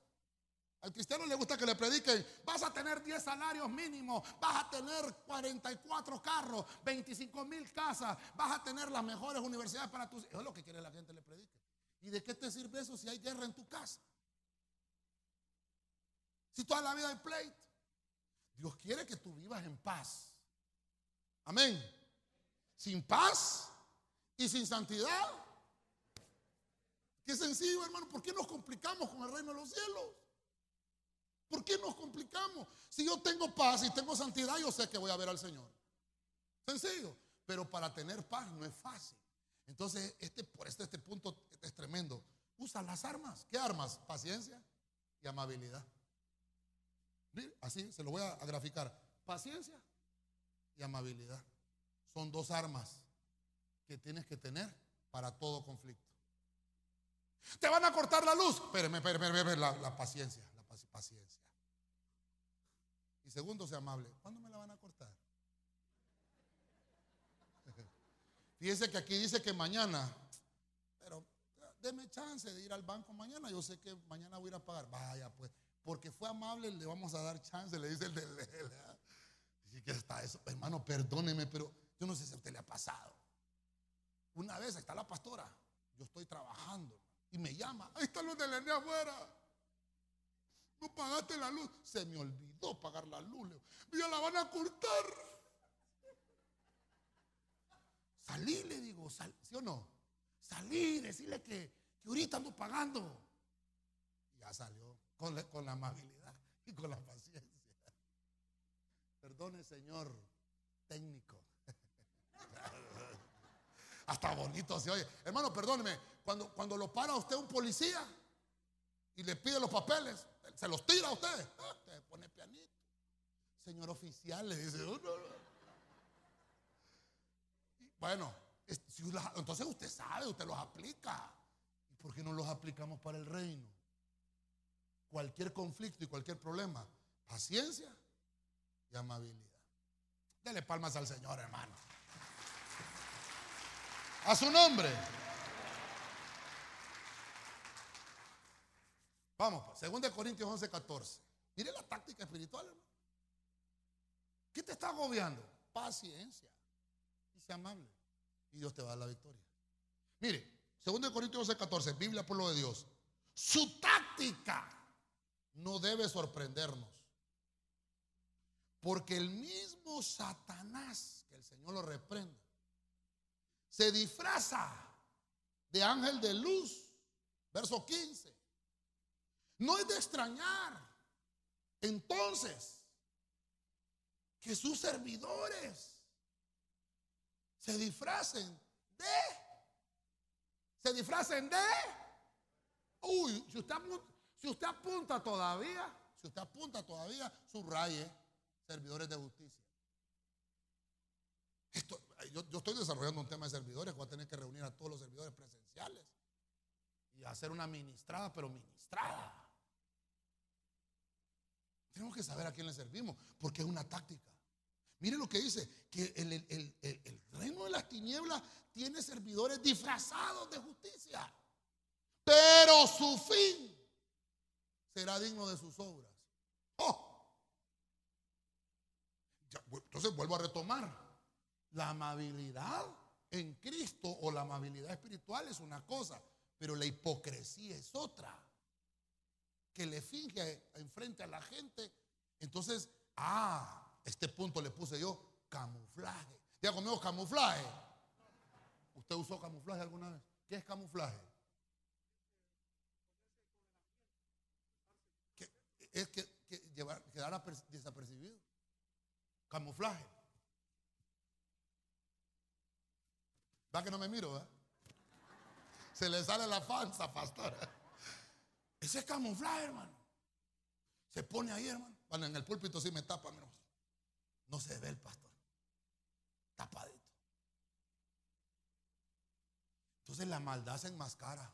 al cristiano le gusta que le prediquen, vas a tener 10 salarios mínimos, vas a tener 44 carros, 25 mil casas, vas a tener las mejores universidades para tus hijos. Es lo que quiere la gente le predique. ¿Y de qué te sirve eso si hay guerra en tu casa? Si toda la vida hay pleito. Dios quiere que tú vivas en paz. Amén. Sin paz y sin santidad. Qué sencillo, hermano. ¿Por qué nos complicamos con el reino de los cielos? ¿Por qué nos complicamos? Si yo tengo paz y tengo santidad, yo sé que voy a ver al Señor. Sencillo. Pero para tener paz no es fácil. Entonces, este, por este, este punto es tremendo. Usa las armas. ¿Qué armas? Paciencia y amabilidad. Así se lo voy a graficar. Paciencia y amabilidad. Son dos armas que tienes que tener para todo conflicto. Te van a cortar la luz. Espérame, espérame, espérame, la, la paciencia, paciencia. Y segundo, sea amable. ¿Cuándo me la van a cortar? Fíjese que aquí dice que mañana, pero deme chance de ir al banco mañana. Yo sé que mañana voy a ir a pagar. Vaya, pues, porque fue amable, le vamos a dar chance, le dice el de Dice que está eso, hermano, perdóneme, pero yo no sé si a usted le ha pasado. Una vez está la pastora, yo estoy trabajando y me llama, ahí está luz de afuera. No pagaste la luz. Se me olvidó pagar la luz. Ya la van a cortar. Salí, le digo, ¿sí o no? Salí, decirle que, que ahorita ando pagando. Ya salió con con la amabilidad y con la paciencia. Perdone, señor técnico. Hasta bonito se oye. Hermano, perdóneme. Cuando, cuando lo para usted un policía y le pide los papeles, se los tira a usted. Usted ah, pone pianito. Señor oficial, le dice. Oh, bueno, entonces usted sabe, usted los aplica. ¿Y por qué no los aplicamos para el reino? Cualquier conflicto y cualquier problema, paciencia y amabilidad. Dele palmas al Señor, hermano. A su nombre. Vamos, pues, 2 Corintios 11, 14. Mire la táctica espiritual, hermano. ¿Qué te está agobiando? Paciencia. Y sea amable. Y Dios te va a dar la victoria. Mire, 2 Corintios 11, 14, Biblia por lo de Dios. Su táctica no debe sorprendernos. Porque el mismo Satanás, que el Señor lo reprenda, se disfraza de ángel de luz. Verso 15. No es de extrañar entonces que sus servidores se disfracen de, se disfracen de, uy, si usted, si usted apunta todavía, si usted apunta todavía, subraye servidores de justicia. Esto, yo, estoy desarrollando un tema de servidores, voy a tener que reunir a todos los servidores presenciales y hacer una ministrada, pero ministrada. Tenemos que saber a quién le servimos, porque es una táctica. Mire lo que dice, que el, el, reino de las tinieblas tiene servidores disfrazados de justicia, pero su fin será digno de sus obras. Oh. entonces vuelvo a retomar. La amabilidad en Cristo o la amabilidad espiritual es una cosa, pero la hipocresía es otra. Que le finge enfrente a la gente. Entonces, ah, este punto le puse yo, camuflaje. Ya conmigo camuflaje. ¿Usted usó camuflaje alguna vez? ¿Qué es camuflaje? es que, llevar, quedar desapercibido. Camuflaje. ¿Va que no me miro? Se le sale la panza, pastor. Ese es camuflaje, hermano. Se pone ahí, hermano. Bueno, en el púlpito sí me tapa, hermano. No se ve el pastor. Tapadito. Entonces la maldad se enmascara.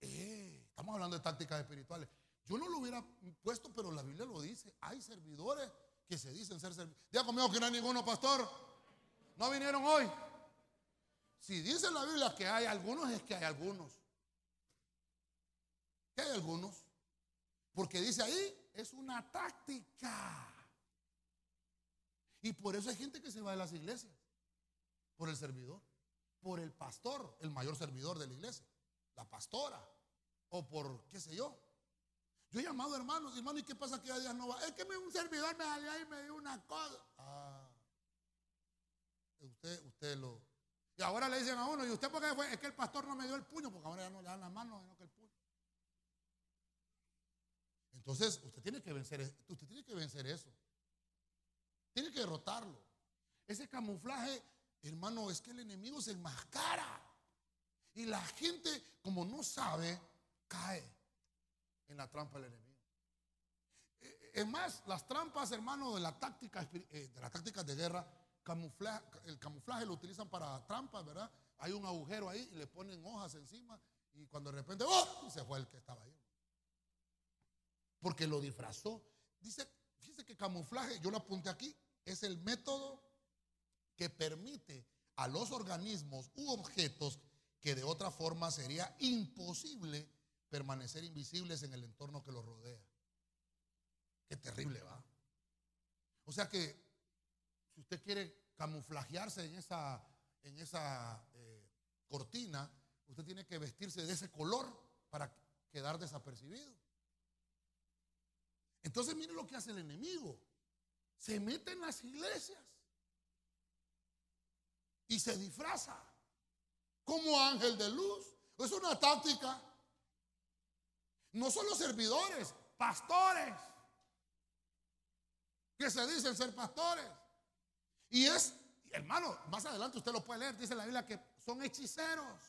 Estamos hablando de tácticas espirituales. Yo no lo hubiera puesto, pero la Biblia lo dice. Hay servidores que se dicen ser servidores. Diga conmigo que no hay ninguno, pastor. No vinieron hoy. Si dice la Biblia que hay algunos, es que hay algunos. ¿Qué hay algunos? Porque dice ahí, es una táctica. Y por eso hay gente que se va de las iglesias. Por el servidor. Por el pastor, el mayor servidor de la iglesia. La pastora. O por qué sé yo. Yo he llamado hermanos, hermano, ¿y qué pasa que a día no va? Es que un servidor me salió y me dio una cosa. Ah. Usted, usted lo. Y ahora le dicen a uno, ¿y usted por qué fue? Es que el pastor no me dio el puño, porque ahora ya no le dan la mano, sino que el. Entonces, usted tiene que vencer, usted tiene que vencer eso. Tiene que derrotarlo. Ese camuflaje, hermano, es que el enemigo se enmascara. Y la gente, como no sabe, cae en la trampa del enemigo. Eh, es más, las trampas, hermano, de la táctica, eh, de las tácticas de guerra, el camuflaje lo utilizan para trampas, ¿verdad? Hay un agujero ahí y le ponen hojas encima y cuando de repente, ¡oh! se fue el que estaba ahí. Porque lo disfrazó. Dice, fíjese que camuflaje, yo lo apunté aquí, es el método que permite a los organismos u objetos que de otra forma sería imposible permanecer invisibles en el entorno que los rodea. Qué terrible va. O sea que si usted quiere camuflajearse en esa, en esa eh, cortina, usted tiene que vestirse de ese color para quedar desapercibido. Entonces mire lo que hace el enemigo. Se mete en las iglesias y se disfraza como ángel de luz. Es una táctica. No solo servidores, pastores, que se dicen ser pastores. Y es, hermano, más adelante usted lo puede leer, dice la Biblia que son hechiceros.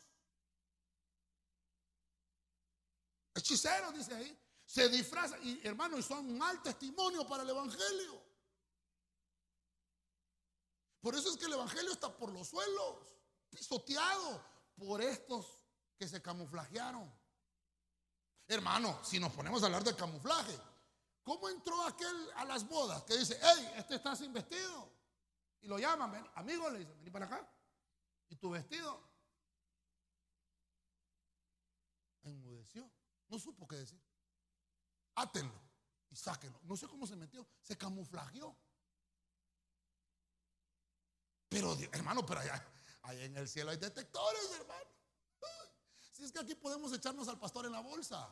Hechiceros, dice ahí. Se disfrazan, y hermano, y son mal testimonio para el Evangelio. Por eso es que el Evangelio está por los suelos, pisoteado por estos que se camuflajearon. Hermano, si nos ponemos a hablar de camuflaje, ¿cómo entró aquel a las bodas que dice, hey, este está sin vestido? Y lo llaman, amigo, le dicen, vení para acá. ¿Y tu vestido? Enmudeció. No supo qué decir. Átenlo y sáquenlo. No sé cómo se metió. Se camuflajeó. Pero, hermano, pero allá, allá en el cielo hay detectores, hermano. Si es que aquí podemos echarnos al pastor en la bolsa.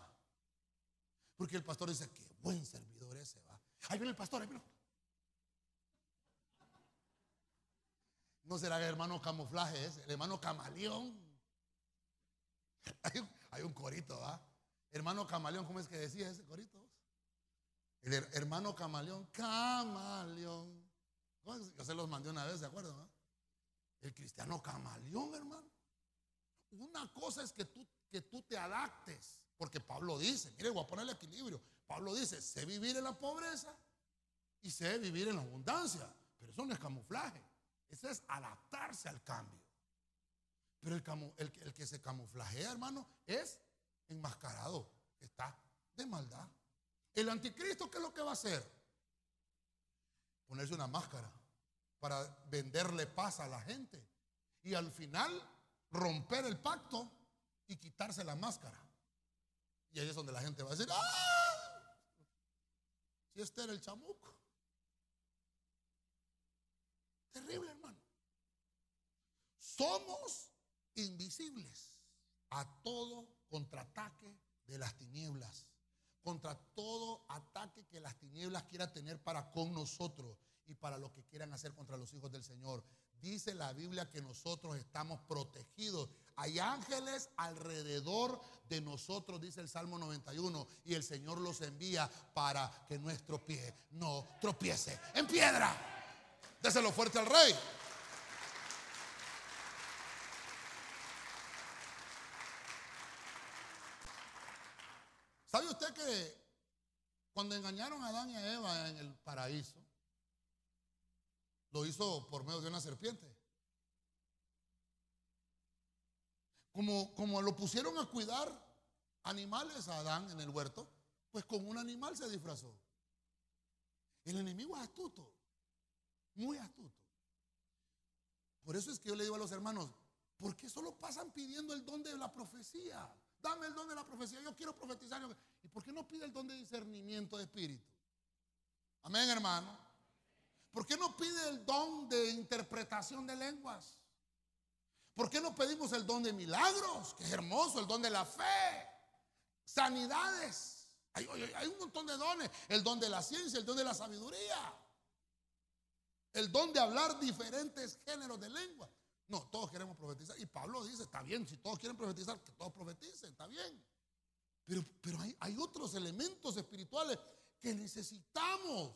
Porque el pastor dice, qué buen servidor ese va. Ahí viene el pastor, ahí viene. ¿No será el hermano camuflaje ese? El hermano camaleón. Hay un, corito, ¿va? Hermano camaleón, ¿cómo es que decía ese corito? El hermano camaleón, camaleón. Yo se los mandé una vez, ¿de acuerdo? El cristiano camaleón, hermano. Una cosa es que tú, que tú te adaptes, porque Pablo dice, mire, voy a poner el equilibrio. Pablo dice, sé vivir en la pobreza y sé vivir en la abundancia, pero eso no es camuflaje. Eso es adaptarse al cambio. Pero el, el, que se camuflajea, hermano, es enmascarado. Está de maldad. El anticristo, ¿qué es lo que va a hacer? Ponerse una máscara para venderle paz a la gente. Y al final romper el pacto y quitarse la máscara. Y ahí es donde la gente va a decir, ¡ah! Si este era el chamuco. Terrible, hermano. Somos invisibles a todo contraataque de las tinieblas, contra todo ataque que las tinieblas quieran tener para con nosotros y para lo que quieran hacer contra los hijos del Señor. Dice la Biblia que nosotros estamos protegidos. Hay ángeles alrededor de nosotros, dice el Salmo 91, y el Señor los envía para que nuestro pie no tropiece en piedra. Déselo fuerte al rey. ¿Sabe usted que cuando engañaron a Adán y a Eva en el paraíso, lo hizo por medio de una serpiente? Como, como lo pusieron a cuidar animales a Adán en el huerto, pues con un animal se disfrazó. El enemigo es astuto. Muy astuto. Por eso es que yo le digo a los hermanos, ¿por qué solo pasan pidiendo el don de la profecía? Dame el don de la profecía, yo quiero profetizar. ¿Y por qué no pide el don de discernimiento de espíritu? Amén, hermano. ¿Por qué no pide el don de interpretación de lenguas? ¿Por qué no pedimos el don de milagros? Que es hermoso, el don de la fe, sanidades. Hay, un montón de dones. El don de la ciencia, el don de la sabiduría el don de hablar diferentes géneros de lengua. No, todos queremos profetizar. Y Pablo dice, está bien, si todos quieren profetizar, que todos profeticen, está bien. Pero, pero hay, otros elementos espirituales que necesitamos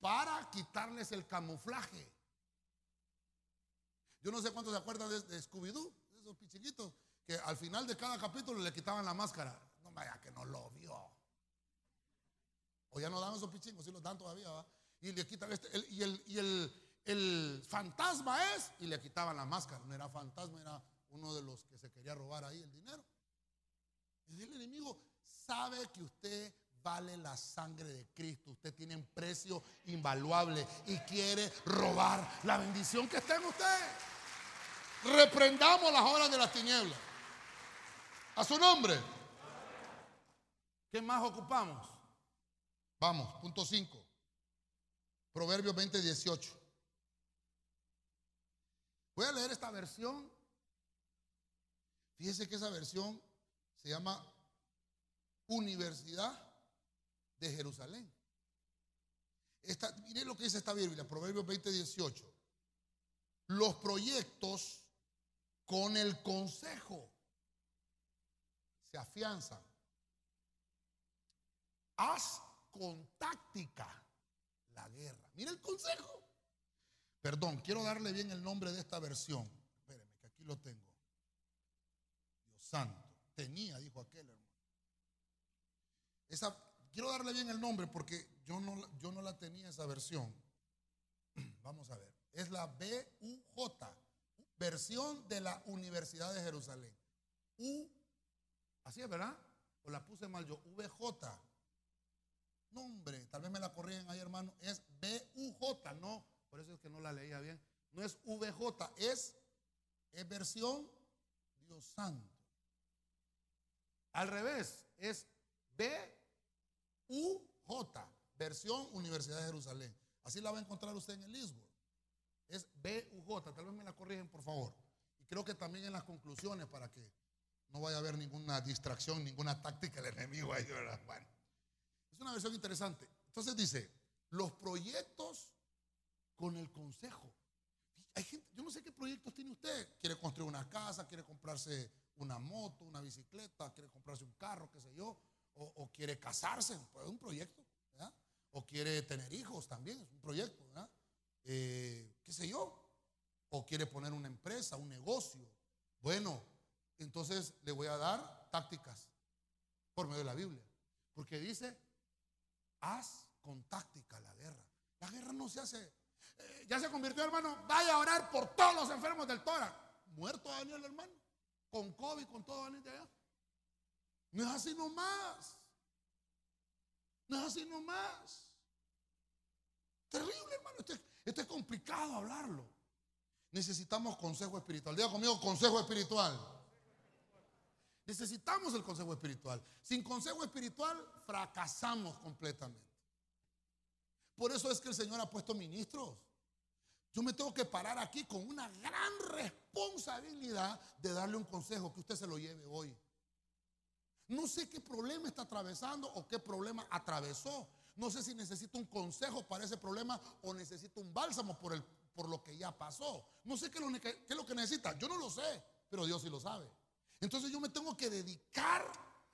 para quitarles el camuflaje. Yo no sé cuántos se acuerdan de, de Scooby-Doo, esos pichiquitos, que al final de cada capítulo le quitaban la máscara. No vaya que no lo vio. O ya no dan esos pichingos, si los dan todavía, ¿va? Y le quitan este, y, el, y el, el fantasma es, y le quitaban la máscara. No era fantasma, era uno de los que se quería robar ahí el dinero. Y el enemigo sabe que usted vale la sangre de Cristo. Usted tiene un precio invaluable y quiere robar la bendición que está en usted. Reprendamos las obras de las tinieblas. A su nombre. ¿Qué más ocupamos? Vamos, punto 5. Proverbios 20, 18. Voy a leer esta versión. Fíjese que esa versión se llama Universidad de Jerusalén. Esta, mire lo que dice esta Biblia, Proverbios 20, 18. Los proyectos con el consejo se afianzan. Haz con táctica la guerra. Mira el consejo. Perdón, quiero darle bien el nombre de esta versión. Espéreme, que aquí lo tengo. Dios santo. Tenía, dijo aquel hermano. Esa, quiero darle bien el nombre porque yo no, yo no la tenía esa versión. Vamos a ver. Es la BUJ, versión de la Universidad de Jerusalén. U, así es, ¿verdad? O la puse mal yo, VJ. No, hombre, tal vez me la corrían ahí, hermano. Es BUJ, no. Por eso es que no la leía bien. No es VJ, es, versión Dios Santo. Al revés, es BUJ, versión Universidad de Jerusalén. Así la va a encontrar usted en el Lisboa. Es BUJ, tal vez me la corrigen, por favor. Y creo que también en las conclusiones para que no vaya a haber ninguna distracción, ninguna táctica del enemigo ahí. Bueno. Es una versión interesante. Entonces dice, los proyectos con el consejo. Hay gente, yo no sé qué proyectos tiene usted. Quiere construir una casa, quiere comprarse una moto, una bicicleta, quiere comprarse un carro, qué sé yo, o, quiere casarse, pues es un proyecto, ¿verdad? O quiere tener hijos también, es un proyecto, ¿verdad? Eh, qué sé yo, o quiere poner una empresa, un negocio. Bueno, entonces le voy a dar tácticas por medio de la Biblia, porque dice haz con táctica la guerra. La guerra no se hace. Eh, ya se convirtió, hermano. Vaya a orar por todos los enfermos del tórax. Muerto Daniel, hermano. Con COVID, con todo Daniel de allá. No es así nomás. No es así nomás. Terrible, hermano. Esto es, esto es complicado hablarlo. Necesitamos consejo espiritual. Diga conmigo, consejo espiritual. Necesitamos el consejo espiritual. Sin consejo espiritual fracasamos completamente. Por eso es que el Señor ha puesto ministros. Yo me tengo que parar aquí con una gran responsabilidad de darle un consejo que usted se lo lleve hoy. No sé qué problema está atravesando o qué problema atravesó. No sé si necesita un consejo para ese problema o necesita un bálsamo por, el, por lo que ya pasó. No sé qué lo, qué es lo que necesita. Yo no lo sé, pero Dios sí lo sabe. Entonces yo me tengo que dedicar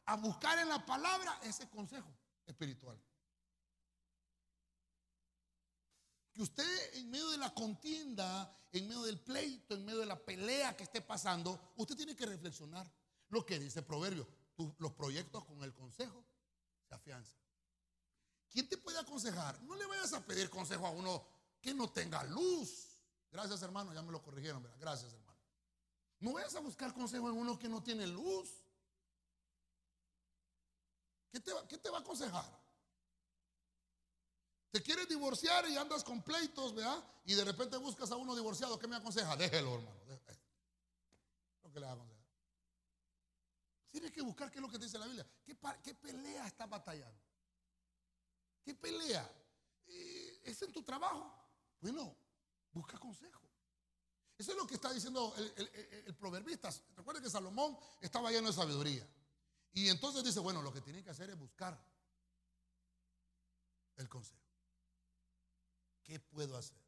a buscar en la palabra ese consejo espiritual. Que usted en medio de la contienda, en medio del pleito, en medio de la pelea que esté pasando, usted tiene que reflexionar lo que dice Proverbio. Los proyectos con el consejo se afianzan. ¿Quién te puede aconsejar? No le vayas a pedir consejo a uno que no tenga luz. Gracias, hermano, ya me lo corrigieron, ¿verdad? Gracias, hermano. No vayas a buscar consejo en uno que no tiene luz. ¿Qué te, qué te va a aconsejar? Te quieres divorciar y andas con pleitos, ¿verdad? Y de repente buscas a uno divorciado. ¿Qué me aconseja? Déjelo, hermano. déjelo. Lo que le va a aconsejar. Tienes que buscar qué es lo que dice la Biblia. ¿Qué, pelea estás batallando? ¿Qué pelea? Eh, ¿Es en tu trabajo? Bueno, busca consejo. Eso es lo que está diciendo el, proverbista. Recuerden que Salomón estaba lleno de sabiduría. Y entonces dice, bueno, lo que tienen que hacer es buscar el consejo. ¿Qué puedo hacer?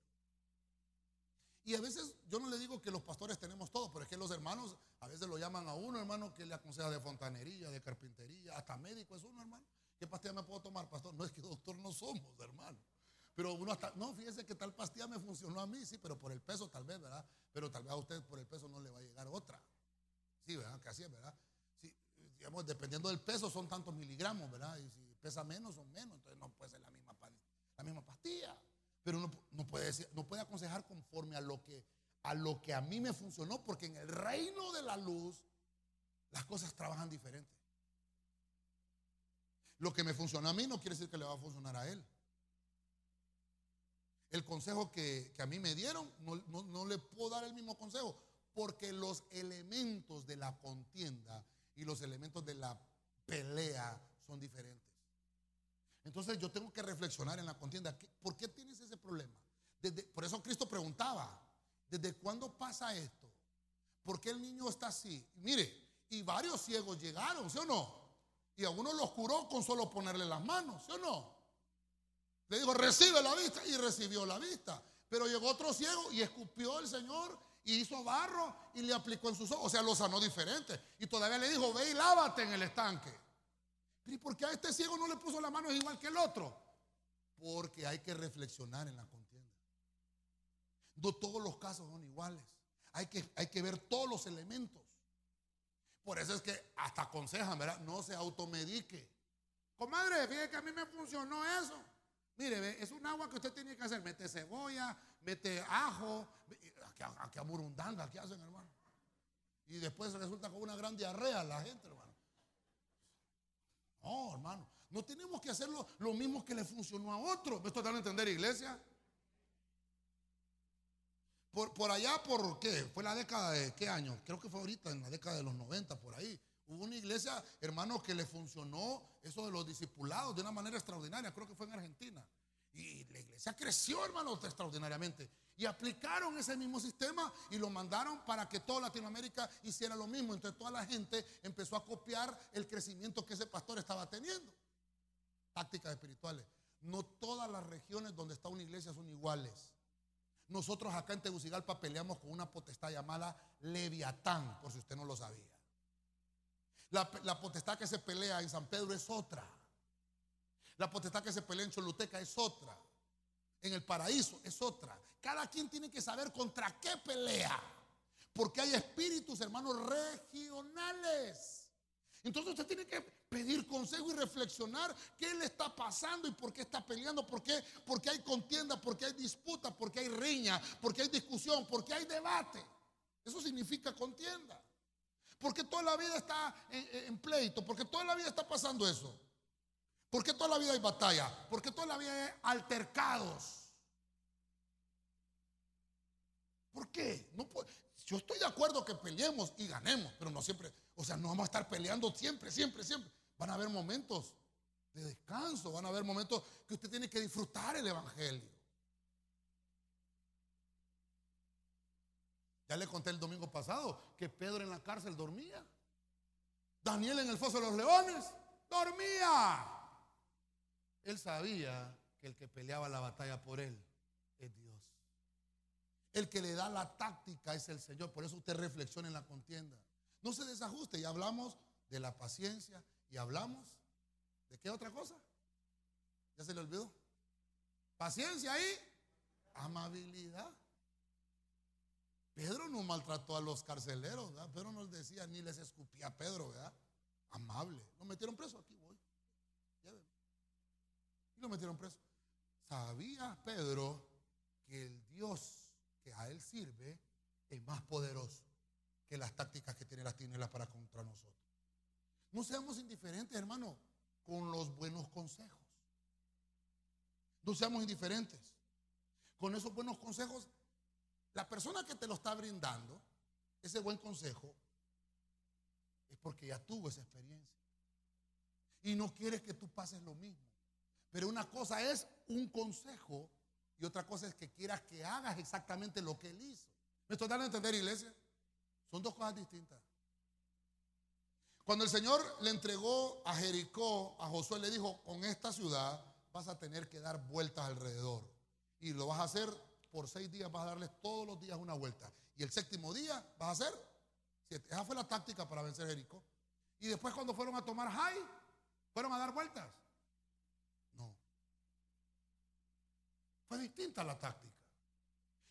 Y a veces yo no le digo que los pastores tenemos todo, pero es que los hermanos a veces lo llaman a uno, hermano, que le aconseja de fontanería, de carpintería, hasta médico es uno, hermano. ¿Qué pastilla me puedo tomar, pastor? No es que doctor no somos, hermano. Pero uno hasta, no, fíjese que tal pastilla me funcionó a mí, sí, pero por el peso tal vez, ¿verdad? Pero tal vez a usted por el peso no le va a llegar otra. Sí, ¿verdad? Que así es, ¿verdad? Sí, digamos, dependiendo del peso son tantos miligramos, ¿verdad? Y si pesa menos son menos, entonces no puede ser la misma, la misma pastilla. Pero uno no puede, decir, no puede aconsejar conforme a lo, que, a lo que a mí me funcionó, porque en el reino de la luz las cosas trabajan diferente. Lo que me funcionó a mí no quiere decir que le va a funcionar a él. El consejo que, a mí me dieron, no, le puedo dar el mismo consejo, porque los elementos de la contienda y los elementos de la pelea son diferentes. Entonces yo tengo que reflexionar en la contienda. ¿Por qué tienes ese problema? Por eso Cristo preguntaba, ¿desde cuándo pasa esto? ¿Por qué el niño está así? Mire, y varios ciegos llegaron, ¿sí o no? Y a uno los curó con solo ponerle las manos, ¿sí o no? Le dijo, recibe la vista y recibió la vista. Pero llegó otro ciego y escupió el Señor y hizo barro y le aplicó en sus ojos. O sea, lo sanó diferente. Y todavía le dijo, ve y lávate en el estanque. ¿Y por qué a este ciego no le puso la mano igual que el otro? Porque hay que reflexionar en la contienda. No todos los casos son iguales. Hay que, hay que ver todos los elementos. Por eso es que hasta aconsejan, ¿verdad? No se automedique. Comadre, fíjate que a mí me funcionó eso. Mire, es un agua que usted tiene que hacer. Mete cebolla, mete ajo. Aquí, aquí amurundanga, aquí hacen, hermano. Y después resulta con una gran diarrea la gente, hermano. No, hermano. No tenemos que hacerlo lo mismo que le funcionó a otro. ¿Me estoy dando a entender, iglesia? Por, allá, ¿por qué? Fue la década de qué año? Creo que fue ahorita, en la década de los 90, por ahí. Hubo una iglesia, hermano, que le funcionó eso de los discipulados de una manera extraordinaria. Creo que fue en Argentina. Y la iglesia creció, hermano, extraordinariamente. Y aplicaron ese mismo sistema y lo mandaron para que toda Latinoamérica hiciera lo mismo. Entonces toda la gente empezó a copiar el crecimiento que ese pastor estaba teniendo. Tácticas espirituales. No todas las regiones donde está una iglesia son iguales. Nosotros acá en Tegucigalpa peleamos con una potestad llamada Leviatán, por si usted no lo sabía. La, potestad que se pelea en San Pedro es otra. La potestad que se pelea en Choluteca es otra. En el paraíso es otra. Cada quien tiene que saber contra qué pelea. Porque hay espíritus, hermanos, regionales. Entonces usted tiene que pedir consejo y reflexionar qué le está pasando y por qué está peleando, por qué, porque hay contienda, porque hay disputa, porque hay riña, porque hay discusión, porque hay debate. Eso significa contienda. Porque toda la vida está en, pleito, porque toda la vida está pasando eso. Porque toda la vida hay batalla, porque toda la vida hay altercados. ¿Por qué? Yo estoy de acuerdo que peleemos y ganemos, pero no siempre. O sea, no vamos a estar peleando siempre, siempre, siempre. Van a haber momentos de descanso, van a haber momentos que usted tiene que disfrutar el Evangelio. Ya le conté el domingo pasado que Pedro en la cárcel dormía. Daniel en el foso de los leones dormía. Él sabía que el que peleaba la batalla por él es Dios. El que le da la táctica es el Señor. Por eso usted reflexiona en la contienda. No se desajuste. Y hablamos de la paciencia. Y hablamos de qué otra cosa. ¿Ya se le olvidó? Paciencia y amabilidad. Pedro no maltrató a los carceleros, ¿verdad? Pedro no les decía ni les escupía a Pedro, ¿verdad? Amable. Lo metieron preso, aquí. Y lo metieron preso. Sabía Pedro que el Dios que a Él sirve es más poderoso que las tácticas que tiene las tinieblas para contra nosotros. No seamos indiferentes, hermano, con los buenos consejos. No seamos indiferentes. Con esos buenos consejos, la persona que te lo está brindando, ese buen consejo, es porque ya tuvo esa experiencia. Y no quiere que tú pases lo mismo. Pero una cosa es un consejo y otra cosa es que quieras que hagas exactamente lo que él hizo. ¿Me estoy dando a entender, iglesia? Son dos cosas distintas. Cuando el Señor le entregó a Jericó, a Josué le dijo, con esta ciudad vas a tener que dar vueltas alrededor. Y lo vas a hacer por seis días, vas a darles todos los días una vuelta. Y el séptimo día vas a hacer siete. Esa fue la táctica para vencer Jericó. Y después cuando fueron a tomar Jai, fueron a dar vueltas. Fue distinta la táctica.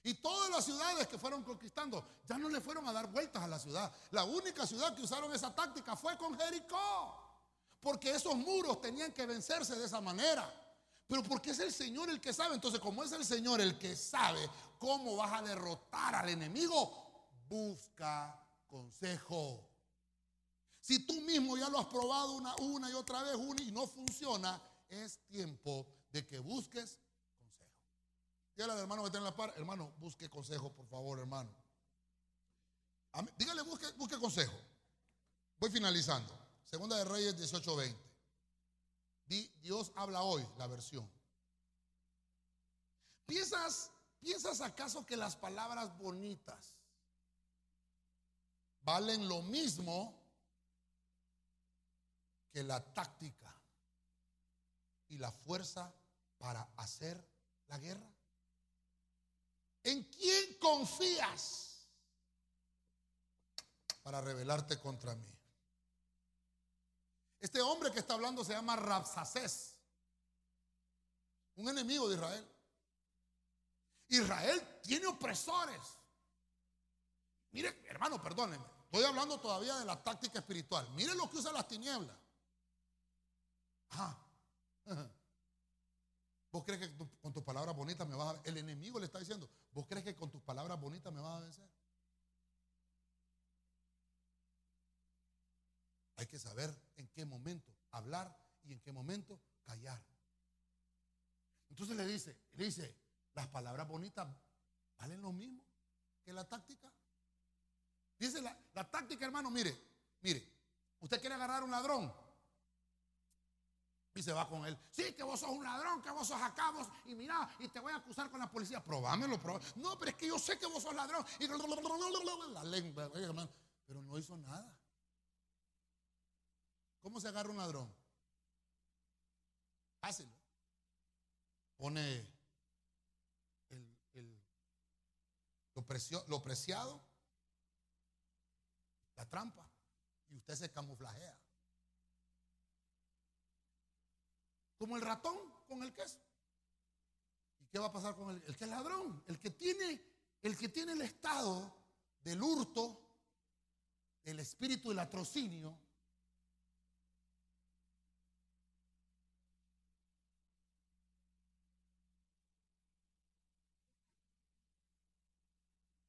Y todas las ciudades que fueron conquistando ya no le fueron a dar vueltas a la ciudad. La única ciudad que usaron esa táctica fue con Jericó. Porque esos muros tenían que vencerse de esa manera. Pero porque es el Señor el que sabe. Entonces, como es el Señor el que sabe cómo vas a derrotar al enemigo, busca consejo. Si tú mismo ya lo has probado una, una y otra vez una y no funciona, es tiempo de que busques Dígale al hermano que está en la par, hermano, busque consejo, por favor, hermano. Dígale, busque, busque consejo. Voy finalizando. Segunda de Reyes 18:20. Dios habla hoy, la versión. ¿Piensas, ¿Piensas acaso que las palabras bonitas valen lo mismo que la táctica y la fuerza para hacer la guerra? ¿En quién confías para rebelarte contra mí? Este hombre que está hablando se llama Rapsacés, un enemigo de Israel. Israel tiene opresores. Mire, hermano, perdónenme. Estoy hablando todavía de la táctica espiritual. Mire lo que usa las tinieblas. ¿Vos crees que con tus palabras bonitas me vas a El enemigo le está diciendo, ¿vos crees que con tus palabras bonitas me vas a vencer? Hay que saber en qué momento hablar y en qué momento callar. Entonces le dice, le dice, las palabras bonitas valen lo mismo que la táctica. Dice la, la táctica, hermano, mire, mire, usted quiere agarrar un ladrón, y se va con él. Sí, que vos sos un ladrón, que vos sos acá, y mira, y te voy a acusar con la policía. Probámelo, probámelo. No, pero es que yo sé que vos sos ladrón. Y la lengua, pero no hizo nada. ¿Cómo se agarra un ladrón? Fácil. Pone lo, lo preciado, la trampa, y usted se camuflajea. Como el ratón con el queso. ¿Y qué va a pasar con el, el que es ladrón? El que tiene, el que tiene el estado del hurto, el espíritu del atrocinio.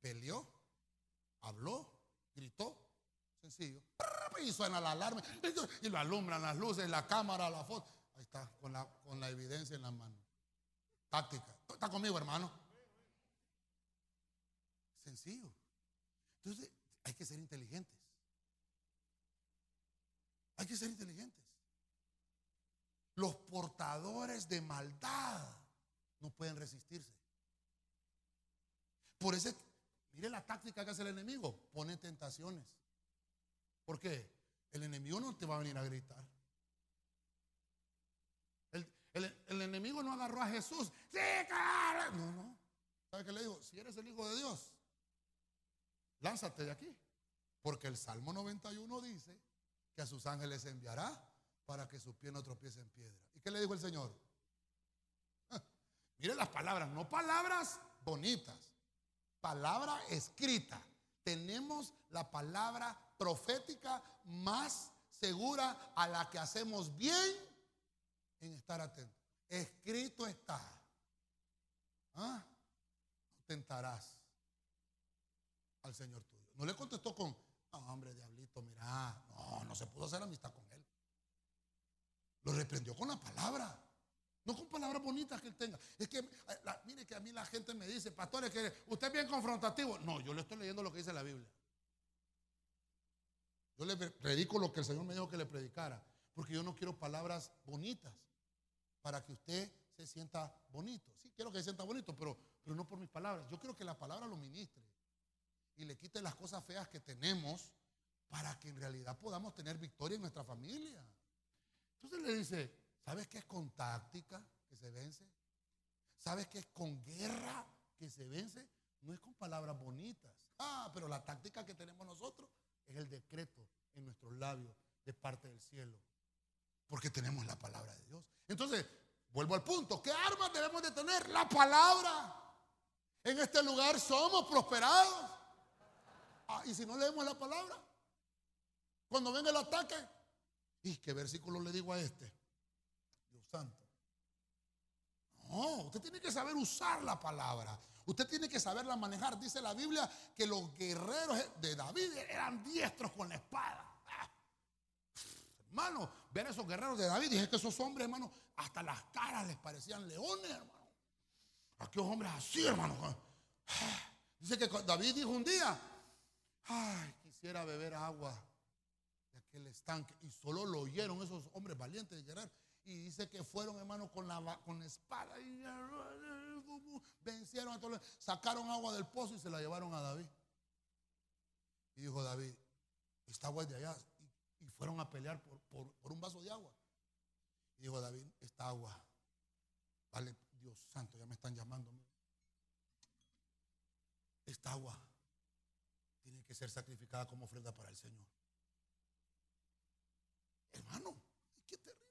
Peleó, habló, gritó, sencillo. Y suena la alarma y lo alumbran las luces, la cámara, la foto. Con la, con la evidencia en la mano. Táctica. ¿Está conmigo, hermano? Sencillo. Entonces, hay que ser inteligentes. Hay que ser inteligentes. Los portadores de maldad no pueden resistirse. Por eso, mire la táctica que hace el enemigo. Pone tentaciones. ¿Por qué? El enemigo no te va a venir a gritar. El, enemigo no agarró a Jesús. Sí, No, no. ¿Sabe qué le digo? Si eres el Hijo de Dios, lánzate de aquí. Porque el Salmo 91 dice que a sus ángeles enviará para que sus pies no tropiecen en piedra. ¿Y qué le dijo el Señor? mire las palabras, no palabras bonitas, palabra escrita. Tenemos la palabra profética más segura a la que hacemos bien en estar atento. Escrito está. ¿Ah? No tentarás al Señor tuyo. No le contestó con, hombre, diablito, mira, no, no se pudo hacer amistad con él. Lo reprendió con la palabra. No con palabras bonitas que él tenga. Es que, mire que a mí la gente me dice, pastores, que usted es bien confrontativo. No, yo le estoy leyendo lo que dice la Biblia. Yo le predico lo que el Señor me dijo que le predicara. Porque yo no quiero palabras bonitas para que usted se sienta bonito. Sí, quiero que se sienta bonito, pero, pero no por mis palabras. Yo quiero que la palabra lo ministre y le quite las cosas feas que tenemos para que en realidad podamos tener victoria en nuestra familia. Entonces le dice, ¿sabes qué es con táctica que se vence? ¿Sabes qué es con guerra que se vence? No es con palabras bonitas. Ah, pero la táctica que tenemos nosotros es el decreto en nuestros labios de parte del cielo porque tenemos la palabra de Dios. Entonces, Vuelvo al punto. ¿Qué armas debemos de tener? La palabra. En este lugar somos prosperados. Ah, y si no leemos la palabra, cuando venga el ataque, ¿y qué versículo le digo a este? Dios santo. No, usted tiene que saber usar la palabra. Usted tiene que saberla manejar. Dice la Biblia que los guerreros de David eran diestros con la espada. Hermano, ver esos guerreros de David, dije que esos hombres, hermano, hasta las caras les parecían leones, hermano. Aquellos hombres así, hermano. Ah. Dice que David dijo un día, ay, quisiera beber agua de aquel estanque. Y solo lo oyeron esos hombres valientes de guerreros. Y dice que fueron, hermano, con la, con espada. Y vencieron a todos. Sacaron agua del pozo y se la llevaron a David. Y dijo David, esta agua es de allá. Fueron a pelear por, por, un vaso de agua. Y dijo David, esta agua, vale, Dios santo, ya me están llamando. Esta agua tiene que ser sacrificada como ofrenda para el Señor. Hermano, qué terrible.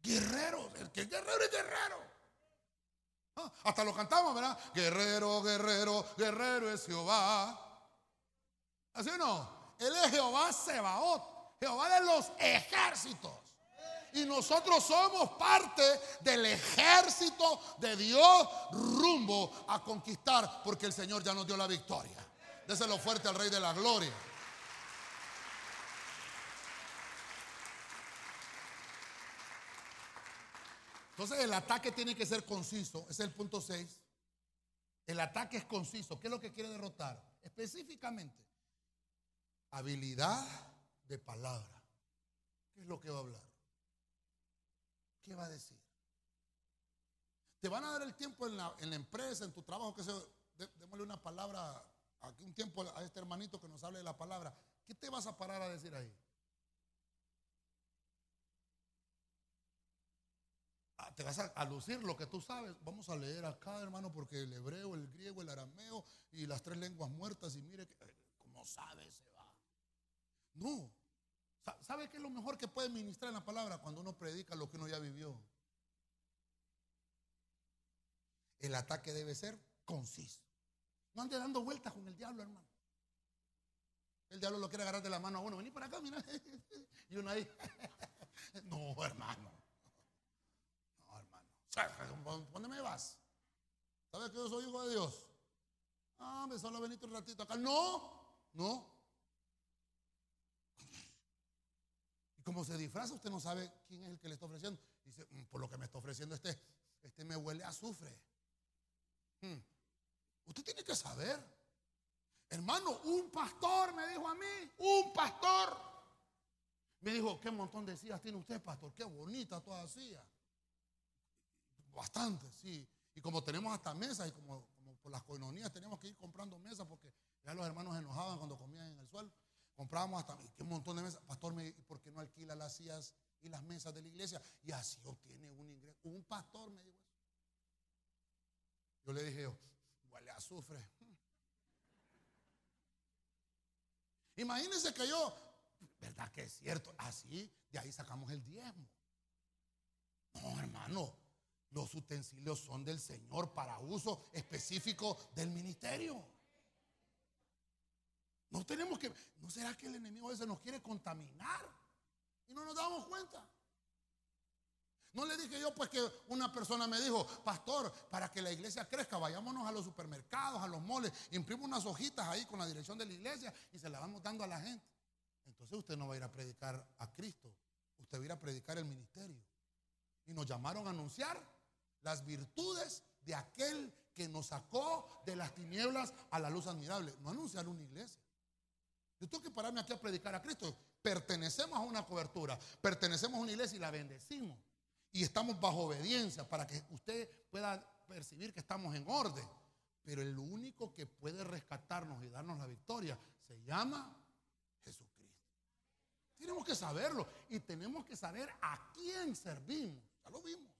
Guerrero, el que es guerrero es guerrero. Ah, hasta lo cantamos, ¿verdad? Guerrero, guerrero, guerrero es Jehová. ¿Así o no? Él es Jehová Sebaot, Jehová de los ejércitos. Y nosotros somos parte del ejército de Dios rumbo a conquistar, porque el Señor ya nos dio la victoria. Déselo fuerte al Rey de la Gloria. Entonces el ataque tiene que ser conciso, ese es el punto 6. El ataque es conciso. ¿Qué es lo que quiere derrotar? Específicamente, habilidad de palabra. ¿Qué es lo que va a hablar? ¿Qué va a decir? Te van a dar el tiempo en la, empresa, en tu trabajo, que se, démosle una palabra, aquí un tiempo a este hermanito que nos hable de la palabra. ¿Qué te vas a parar a decir ahí? te vas a, lucir lo que tú sabes. Vamos a leer acá, hermano, porque el hebreo, el griego, el arameo y las tres lenguas muertas, y mire, que, eh, como sabe, se va. No. ¿Sabe qué es lo mejor que puede ministrar en la palabra? Cuando uno predica lo que uno ya vivió. El ataque debe ser conciso. No ande dando vueltas con el diablo, hermano. El diablo lo quiere agarrar de la mano a uno. Vení para acá, mira. Y uno ahí. No, hermano. ¿Dónde me vas? ¿Sabes que yo soy hijo de Dios? Ah, me solo veniste un ratito acá. No, no. Como se disfraza, usted no sabe quién es el que le está ofreciendo. Dice, mm, por lo que me está ofreciendo este, este me huele a azufre. Hmm. Usted tiene que saber. Hermano, un pastor me dijo a mí, un pastor. Me dijo, qué montón de sillas tiene usted, pastor, qué bonita toda silla. Bastante, sí. Y como tenemos hasta mesas y como, por las coinonías tenemos que ir comprando mesas porque ya los hermanos enojaban cuando comían en el suelo. Comprábamos hasta un montón de mesas. Pastor, ¿y por qué no alquila las sillas y las mesas de la iglesia? Y así obtiene un ingreso. Un pastor me dijo eso. Yo le dije, huele a azufre. Imagínense que yo, ¿verdad que es cierto? Así, de ahí sacamos el diezmo. No, hermano, los utensilios son del Señor para uso específico del ministerio. No tenemos que, ¿no será que el enemigo ese nos quiere contaminar? Y no nos damos cuenta. No le dije yo pues que una persona me dijo, pastor, para que la iglesia crezca, vayámonos a los supermercados, a los moles, imprimo unas hojitas ahí con la dirección de la iglesia y se la vamos dando a la gente. Entonces usted no va a ir a predicar a Cristo, usted va a ir a predicar el ministerio. Y nos llamaron a anunciar las virtudes de aquel que nos sacó de las tinieblas a la luz admirable. No anunciar una iglesia. Yo tengo que pararme aquí a predicar a Cristo. Pertenecemos a una cobertura, pertenecemos a una iglesia y la bendecimos. Y estamos bajo obediencia para que usted pueda percibir que estamos en orden. Pero el único que puede rescatarnos y darnos la victoria se llama Jesucristo. Tenemos que saberlo y tenemos que saber a quién servimos. Ya lo vimos.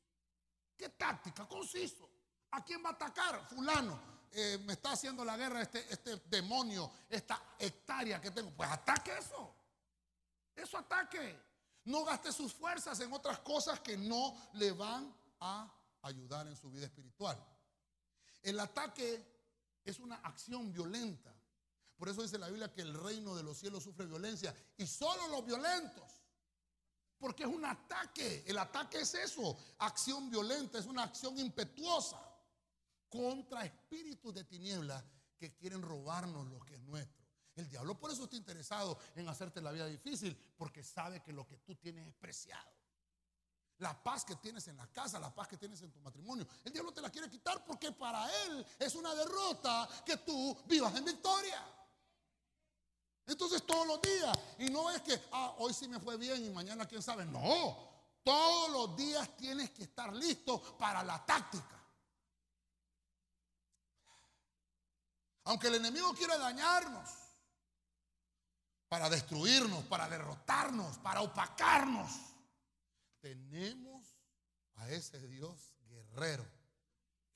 ¿Qué táctica? Conciso. ¿A quién va a atacar? Fulano. Eh, me está haciendo la guerra este, este demonio, esta hectárea que tengo. Pues ataque eso. Eso ataque. No gaste sus fuerzas en otras cosas que no le van a ayudar en su vida espiritual. El ataque es una acción violenta. Por eso dice la Biblia que el reino de los cielos sufre violencia y solo los violentos. Porque es un ataque. El ataque es eso, acción violenta, es una acción impetuosa contra espíritus de tinieblas que quieren robarnos lo que es nuestro. El diablo por eso está interesado en hacerte la vida difícil, porque sabe que lo que tú tienes es preciado. La paz que tienes en la casa, la paz que tienes en tu matrimonio. El diablo te la quiere quitar porque para él es una derrota que tú vivas en victoria. Entonces todos los días, y no es que, ah, hoy sí me fue bien y mañana quién sabe. No, todos los días tienes que estar listo para la táctica. Aunque el enemigo quiera dañarnos, para destruirnos, para derrotarnos, para opacarnos, tenemos a ese Dios guerrero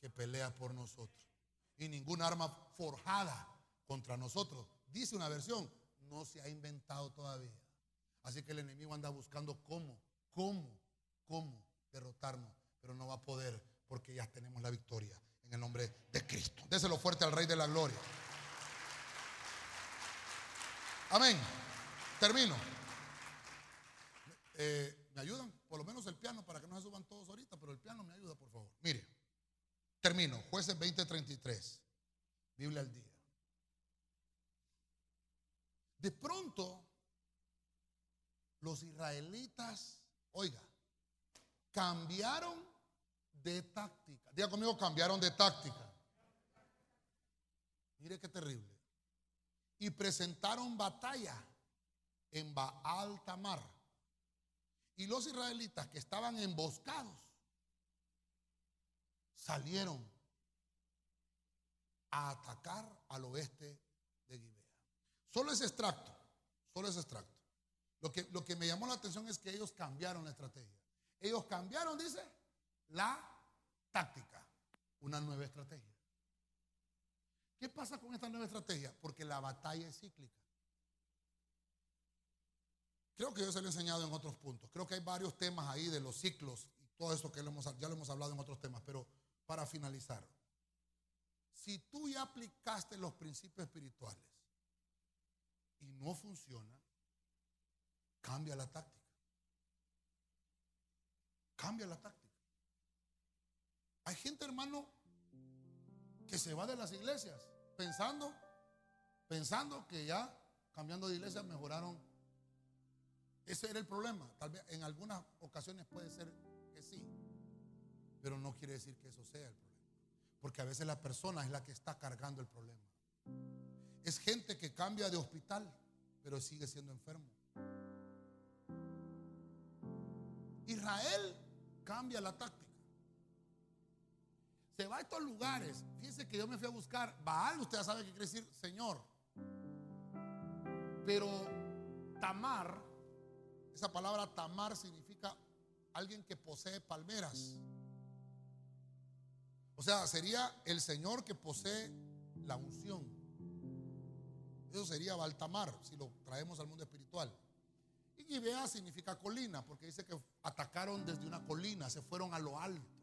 que pelea por nosotros. Y ninguna arma forjada contra nosotros, dice una versión, no se ha inventado todavía. Así que el enemigo anda buscando cómo, cómo, cómo derrotarnos, pero no va a poder porque ya tenemos la victoria en el nombre de Cristo. Déselo fuerte al Rey de la Gloria. Amén. Termino. Eh, ¿Me ayudan? Por lo menos el piano para que no se suban todos ahorita, pero el piano me ayuda, por favor. Mire, termino. Jueces 20:33. Biblia al día. De pronto, los israelitas, oiga, cambiaron de táctica. Diga conmigo, cambiaron de táctica. Mire qué terrible. Y presentaron batalla en Baal Tamar. Y los israelitas que estaban emboscados salieron a atacar al oeste de Gibea. Solo ese extracto, solo ese extracto. Lo que, lo que me llamó la atención es que ellos cambiaron la estrategia. Ellos cambiaron, dice, la táctica, una nueva estrategia. ¿Qué pasa con esta nueva estrategia? Porque la batalla es cíclica. Creo que yo se lo he enseñado en otros puntos. Creo que hay varios temas ahí de los ciclos y todo eso que ya lo hemos hablado en otros temas. Pero para finalizar, si tú ya aplicaste los principios espirituales y no funciona, cambia la táctica. Cambia la táctica. Hay gente, hermano, que se va de las iglesias pensando, pensando que ya cambiando de iglesia mejoraron. Ese era el problema. Tal vez en algunas ocasiones puede ser que sí, pero no quiere decir que eso sea el problema. Porque a veces la persona es la que está cargando el problema. Es gente que cambia de hospital, pero sigue siendo enfermo. Israel cambia la táctica se va a estos lugares. Fíjense que yo me fui a buscar. Baal, usted ya sabe qué quiere decir Señor. Pero Tamar, esa palabra Tamar significa alguien que posee palmeras. O sea, sería el Señor que posee la unción. Eso sería Baltamar, si lo traemos al mundo espiritual. Y Gibea significa colina, porque dice que atacaron desde una colina, se fueron a lo alto.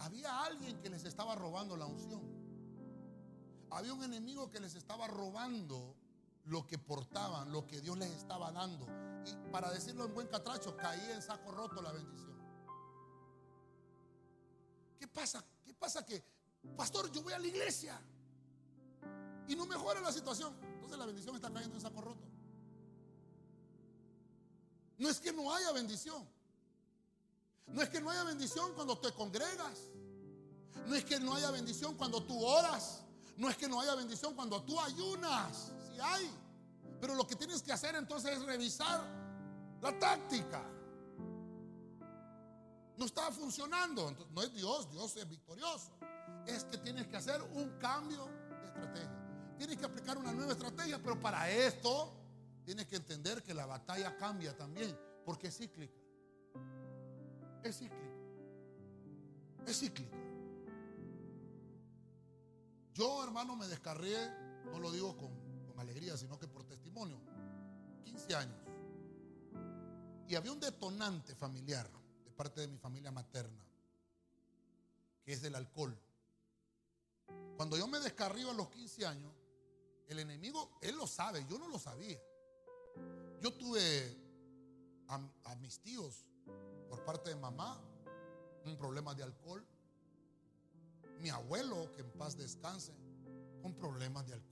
Había alguien que les estaba robando la unción. Había un enemigo que les estaba robando lo que portaban, lo que Dios les estaba dando. Y para decirlo en buen catracho, caía en saco roto la bendición. ¿Qué pasa? ¿Qué pasa que, pastor, yo voy a la iglesia y no mejora la situación? Entonces la bendición está cayendo en saco roto. No es que no haya bendición. No es que no haya bendición cuando te congregas. No es que no haya bendición cuando tú oras. No es que no haya bendición cuando tú ayunas. Si hay. Pero lo que tienes que hacer entonces es revisar la táctica. No está funcionando. no es Dios, Dios es victorioso. Es que tienes que hacer un cambio de estrategia. Tienes que aplicar una nueva estrategia, pero para esto tienes que entender que la batalla cambia también, porque es cíclica. Es cíclica. Es cíclica. Yo, hermano, me descarrié, no lo digo con, alegría, sino que por testimonio. 15 años. Y había un detonante familiar de parte de mi familia materna, que es del alcohol. Cuando yo me descarrío a los 15 años, el enemigo, él lo sabe, yo no lo sabía. Yo tuve a mis tíos por parte de mamá un problema de alcohol. Mi abuelo, que en paz descanse, con problemas de alcohol.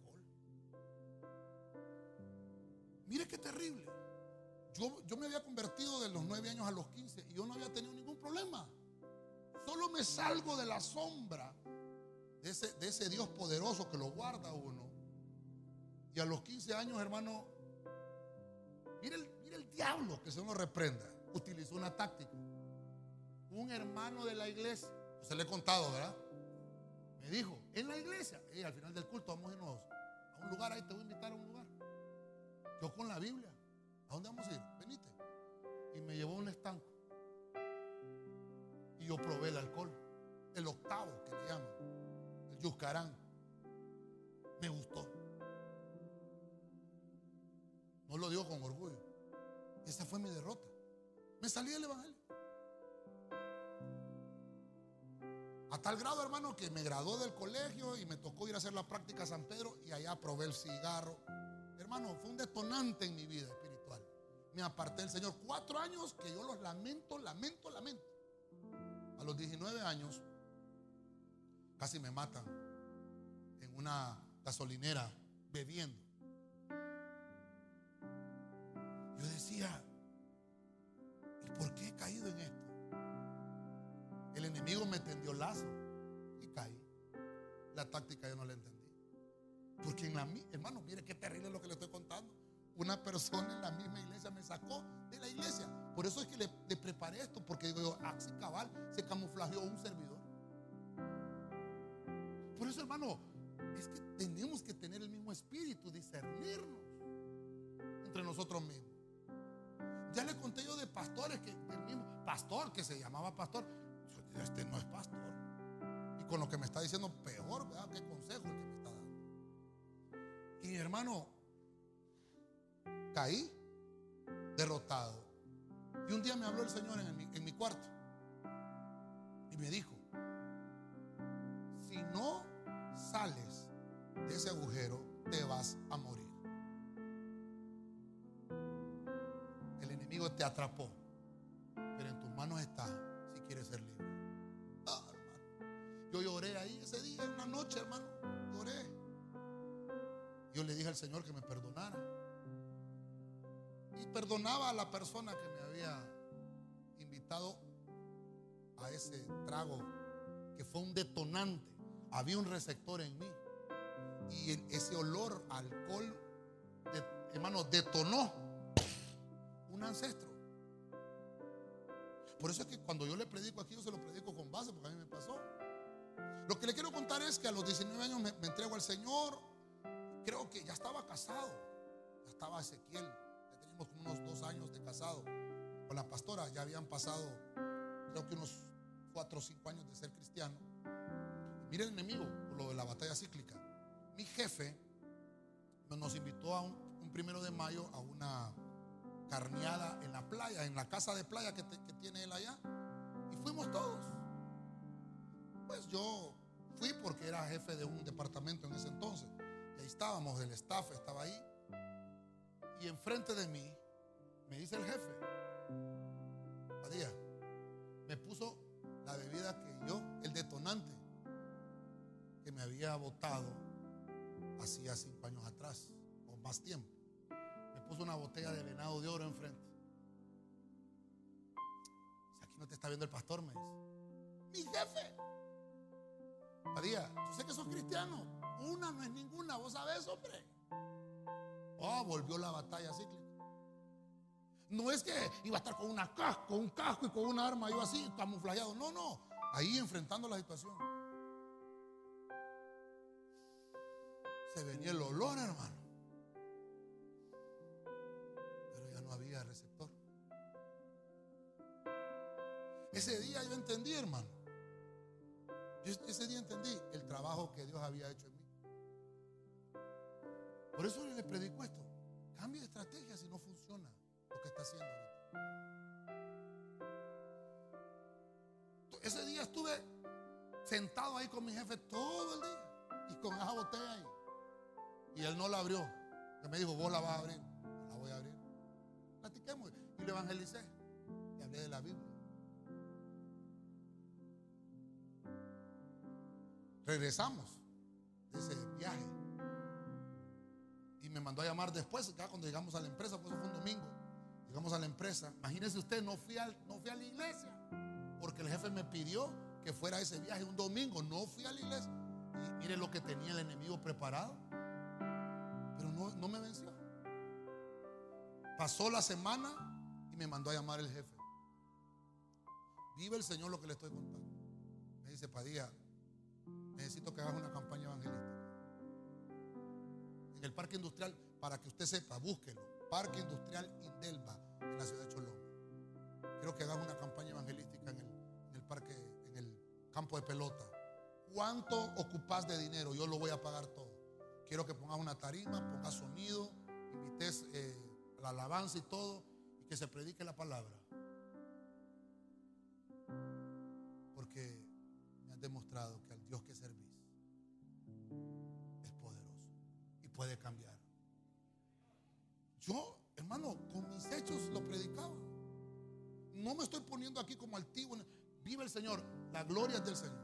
Mire qué terrible. Yo, yo me había convertido de los 9 años a los 15 y yo no había tenido ningún problema. Solo me salgo de la sombra de ese, de ese Dios poderoso que lo guarda uno. Y a los 15 años, hermano, mire el, mire el diablo que se nos reprenda. Utilizó una táctica. Un hermano de la iglesia, se le he contado, ¿verdad? Me dijo, en la iglesia, y al final del culto vamos a irnos a un lugar, ahí te voy a invitar a un lugar. Yo con la Biblia, ¿a dónde vamos a ir? Venite. Y me llevó a un estanco. Y yo probé el alcohol, el octavo que le llaman, el yuscarán. Me gustó. No lo digo con orgullo. Esa fue mi derrota. Me salí del evangelio. A tal grado, hermano, que me gradué del colegio y me tocó ir a hacer la práctica a San Pedro y allá probé el cigarro. Hermano, fue un detonante en mi vida espiritual. Me aparté del Señor. Cuatro años que yo los lamento, lamento, lamento. A los 19 años, casi me matan en una gasolinera bebiendo. Yo decía, ¿y por qué he caído en esto? El enemigo me tendió lazo y caí. La táctica yo no la entendí. Porque en la hermano, mire qué terrible lo que le estoy contando. Una persona en la misma iglesia me sacó de la iglesia. Por eso es que le, le preparé esto, porque digo yo, así cabal se camuflajeó un servidor. Por eso, hermano, es que tenemos que tener el mismo espíritu, discernirnos entre nosotros mismos. Ya le conté yo de pastores que el mismo pastor que se llamaba pastor, este no es pastor. Y con lo que me está diciendo, peor, ¿verdad? Qué consejo el que me está dando. Y hermano, caí derrotado. Y un día me habló el Señor en mi, en mi cuarto y me dijo, si no sales de ese agujero, te vas a morir. Te atrapó, pero en tus manos está si quieres ser libre. Ah. Yo lloré ahí ese día, en una noche, hermano. Lloré. Yo le dije al Señor que me perdonara. Y perdonaba a la persona que me había invitado a ese trago, que fue un detonante. Había un receptor en mí. Y ese olor a alcohol, hermano, detonó un ancestro. Por eso es que cuando yo le predico aquí, yo se lo predico con base, porque a mí me pasó. Lo que le quiero contar es que a los 19 años me, entrego al Señor. Creo que ya estaba casado. Ya estaba Ezequiel. Ya teníamos unos dos años de casado. Con la pastora ya habían pasado, creo que unos cuatro o cinco años de ser cristiano. Mire el enemigo, lo de la batalla cíclica. Mi jefe nos invitó a un, un primero de mayo a una carneada en la playa, en la casa de playa que, tiene él allá. Y fuimos todos. Pues yo fui porque era jefe de un departamento en ese entonces. Y ahí estábamos, el staff estaba ahí. Y enfrente de mí me dice el jefe, Padilla, me puso la bebida que yo, el detonante que me había botado hacía cinco años atrás, o más tiempo puso una botella de venado de oro enfrente. Si aquí no te está viendo el pastor, me dice. Mi jefe. Padilla, yo sé que sos cristiano. Una no es ninguna, vos sabés, hombre. Oh, volvió la batalla cíclica. No es que iba a estar con una casco, un casco y con una arma, yo así, camuflajeado. No, no. Ahí enfrentando la situación. Se venía el olor, hermano. Ese día yo entendí, hermano. Yo ese día entendí el trabajo que Dios había hecho en mí. Por eso le predico esto. Cambie de estrategia si no funciona lo que está haciendo. Ese día estuve sentado ahí con mi jefe todo el día y con esa botella ahí. Y él no la abrió. Él me dijo, vos la vas a abrir. La voy a abrir. Platiquemos. Y lo evangelicé. Y hablé de la Biblia. Regresamos de ese viaje. Y me mandó a llamar después, ya cuando llegamos a la empresa, pues fue un domingo. Llegamos a la empresa. Imagínense usted, no fui, no fui a la iglesia. Porque el jefe me pidió que fuera ese viaje un domingo. No fui a la iglesia. Y mire lo que tenía el enemigo preparado. Pero no, no me venció. Pasó la semana y me mandó a llamar el jefe. Vive el Señor lo que le estoy contando. Me dice, Padilla, necesito que hagas una campaña evangelística. En el parque industrial, para que usted sepa, búsquelo. Parque Industrial Indelva, en la ciudad de Cholón. Quiero que hagas una campaña evangelística en el, parque, en el campo de pelota. ¿Cuánto ocupas de dinero? Yo lo voy a pagar todo. Quiero que pongas una tarima, pongas sonido, invites eh, la alabanza y todo, y que se predique la palabra. Porque me has demostrado que Dios que servís es poderoso y puede cambiar. Yo, hermano, con mis hechos lo predicaba. No me estoy poniendo aquí como altivo. Vive el Señor. La gloria es del Señor.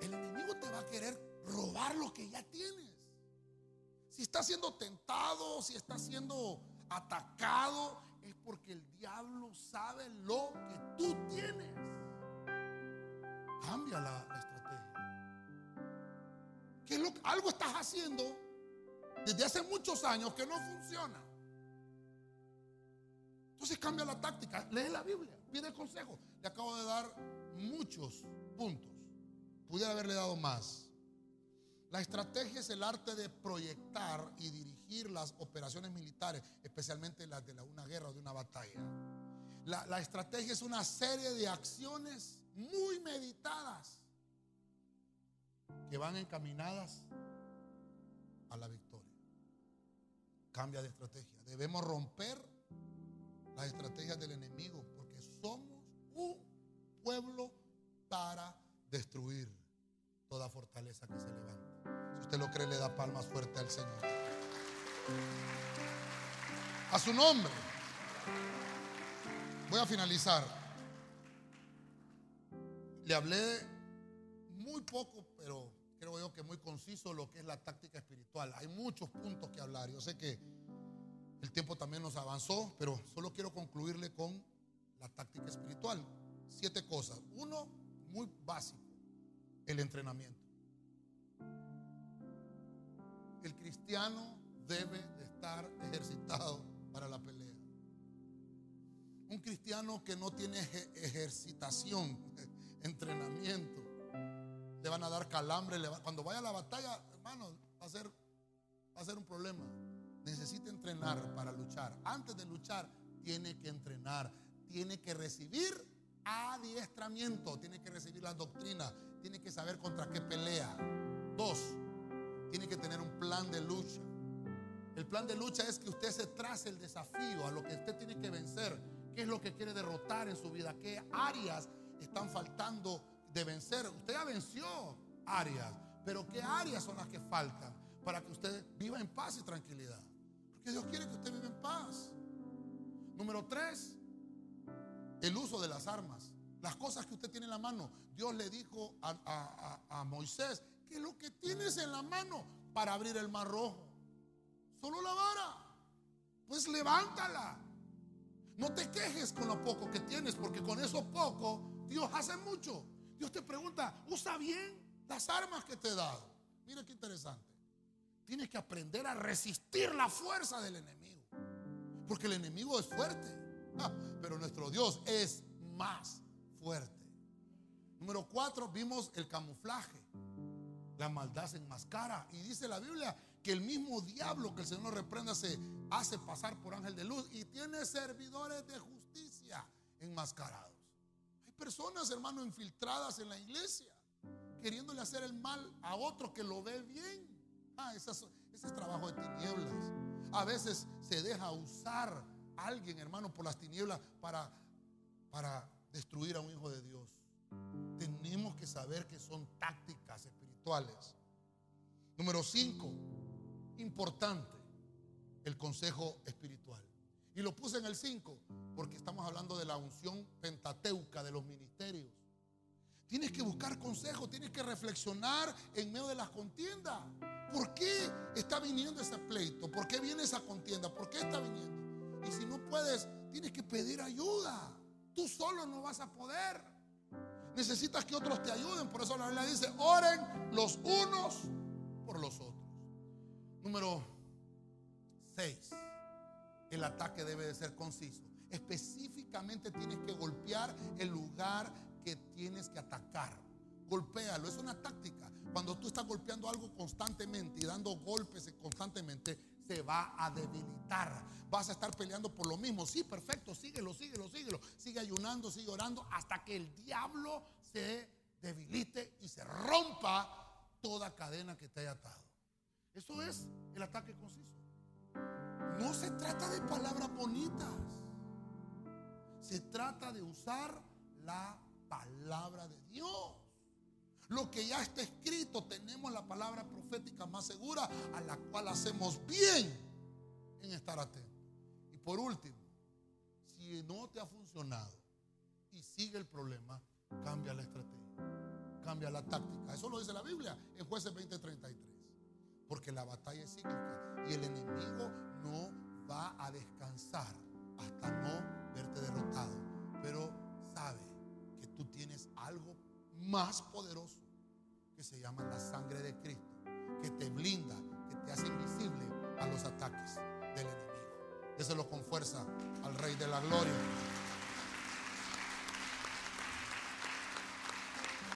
El enemigo te va a querer robar lo que ya tienes. Si está siendo tentado, si está siendo atacado, es porque el diablo sabe lo que tú tienes. Cambia la, estrategia. ¿Qué es lo, algo estás haciendo desde hace muchos años que no funciona. Entonces cambia la táctica, lee la Biblia, pide consejo. Le acabo de dar muchos puntos. Pudiera haberle dado más. La estrategia es el arte de proyectar y dirigir las operaciones militares, especialmente las de una guerra o de una batalla. La, la estrategia es una serie de acciones muy meditadas que van encaminadas a la victoria. Cambia de estrategia. Debemos romper las estrategias del enemigo porque somos un pueblo para destruir toda fortaleza que se levanta. Si usted lo cree, le da palmas fuerte al Señor. A su nombre. Voy a finalizar. Le hablé muy poco, pero creo yo que muy conciso lo que es la táctica espiritual. Hay muchos puntos que hablar. Yo sé que el tiempo también nos avanzó, pero solo quiero concluirle con la táctica espiritual. Siete cosas. Uno, muy básico, el entrenamiento. El cristiano debe de estar ejercitado para la pelea. Un cristiano que no tiene ejercitación, entrenamiento, le van a dar calambre. cuando vaya a la batalla, hermano, va a, ser, va a ser un problema. Necesita entrenar para luchar. Antes de luchar, tiene que entrenar. Tiene que recibir adiestramiento. Tiene que recibir la doctrina. Tiene que saber contra qué pelea. Dos, tiene que tener un plan de lucha. El plan de lucha es que usted se trace el desafío a lo que usted tiene que vencer. ¿Qué es lo que quiere derrotar en su vida? ¿Qué áreas están faltando de vencer? Usted ya venció áreas, pero ¿qué áreas son las que faltan para que usted viva en paz y tranquilidad? Porque Dios quiere que usted viva en paz. Número tres, el uso de las armas. Las cosas que usted tiene en la mano. Dios le dijo a, a Moisés, ¿qué es lo que tienes en la mano para abrir el mar rojo? Solo la vara. Pues levántala. No te quejes con lo poco que tienes, porque con eso poco Dios hace mucho. Dios te pregunta, usa bien las armas que te he dado. Mira qué interesante. Tienes que aprender a resistir la fuerza del enemigo. Porque el enemigo es fuerte. Ah, pero nuestro Dios es más fuerte. Número cuatro, vimos el camuflaje. La maldad se enmascara. Y dice la Biblia que el mismo diablo que el Señor reprenda se hace pasar por ángel de luz y tiene servidores de justicia enmascarados. Personas, hermano, infiltradas en la iglesia, queriéndole hacer el mal a otro que lo ve bien. Ah, ese es, ese es trabajo de tinieblas. A veces se deja usar alguien, hermano, por las tinieblas para, para destruir a un hijo de Dios. Tenemos que saber que son tácticas espirituales. Número cinco, importante, el consejo espiritual. Y lo puse en el 5 porque estamos hablando de la unción pentateuca de los ministerios. Tienes que buscar consejo, tienes que reflexionar en medio de las contiendas. ¿Por qué está viniendo ese pleito? ¿Por qué viene esa contienda? ¿Por qué está viniendo? Y si no puedes, tienes que pedir ayuda. Tú solo no vas a poder. Necesitas que otros te ayuden. Por eso la Biblia dice, oren los unos por los otros. Número 6. El ataque debe de ser conciso. Específicamente tienes que golpear el lugar que tienes que atacar. Golpéalo, es una táctica. Cuando tú estás golpeando algo constantemente y dando golpes constantemente, se va a debilitar. Vas a estar peleando por lo mismo. Sí, perfecto, síguelo, síguelo, síguelo. Sigue ayunando, sigue orando hasta que el diablo se debilite y se rompa toda cadena que te haya atado. Eso es el ataque conciso. No se trata de palabras bonitas. Se trata de usar la palabra de Dios. Lo que ya está escrito, tenemos la palabra profética más segura a la cual hacemos bien en estar atentos. Y por último, si no te ha funcionado y sigue el problema, cambia la estrategia, cambia la táctica. Eso lo dice la Biblia en jueces 20:33. Porque la batalla es cíclica y el enemigo no va a descansar hasta no verte derrotado. Pero sabe que tú tienes algo más poderoso que se llama la sangre de Cristo, que te blinda, que te hace invisible a los ataques del enemigo. Déselo con fuerza al Rey de la Gloria.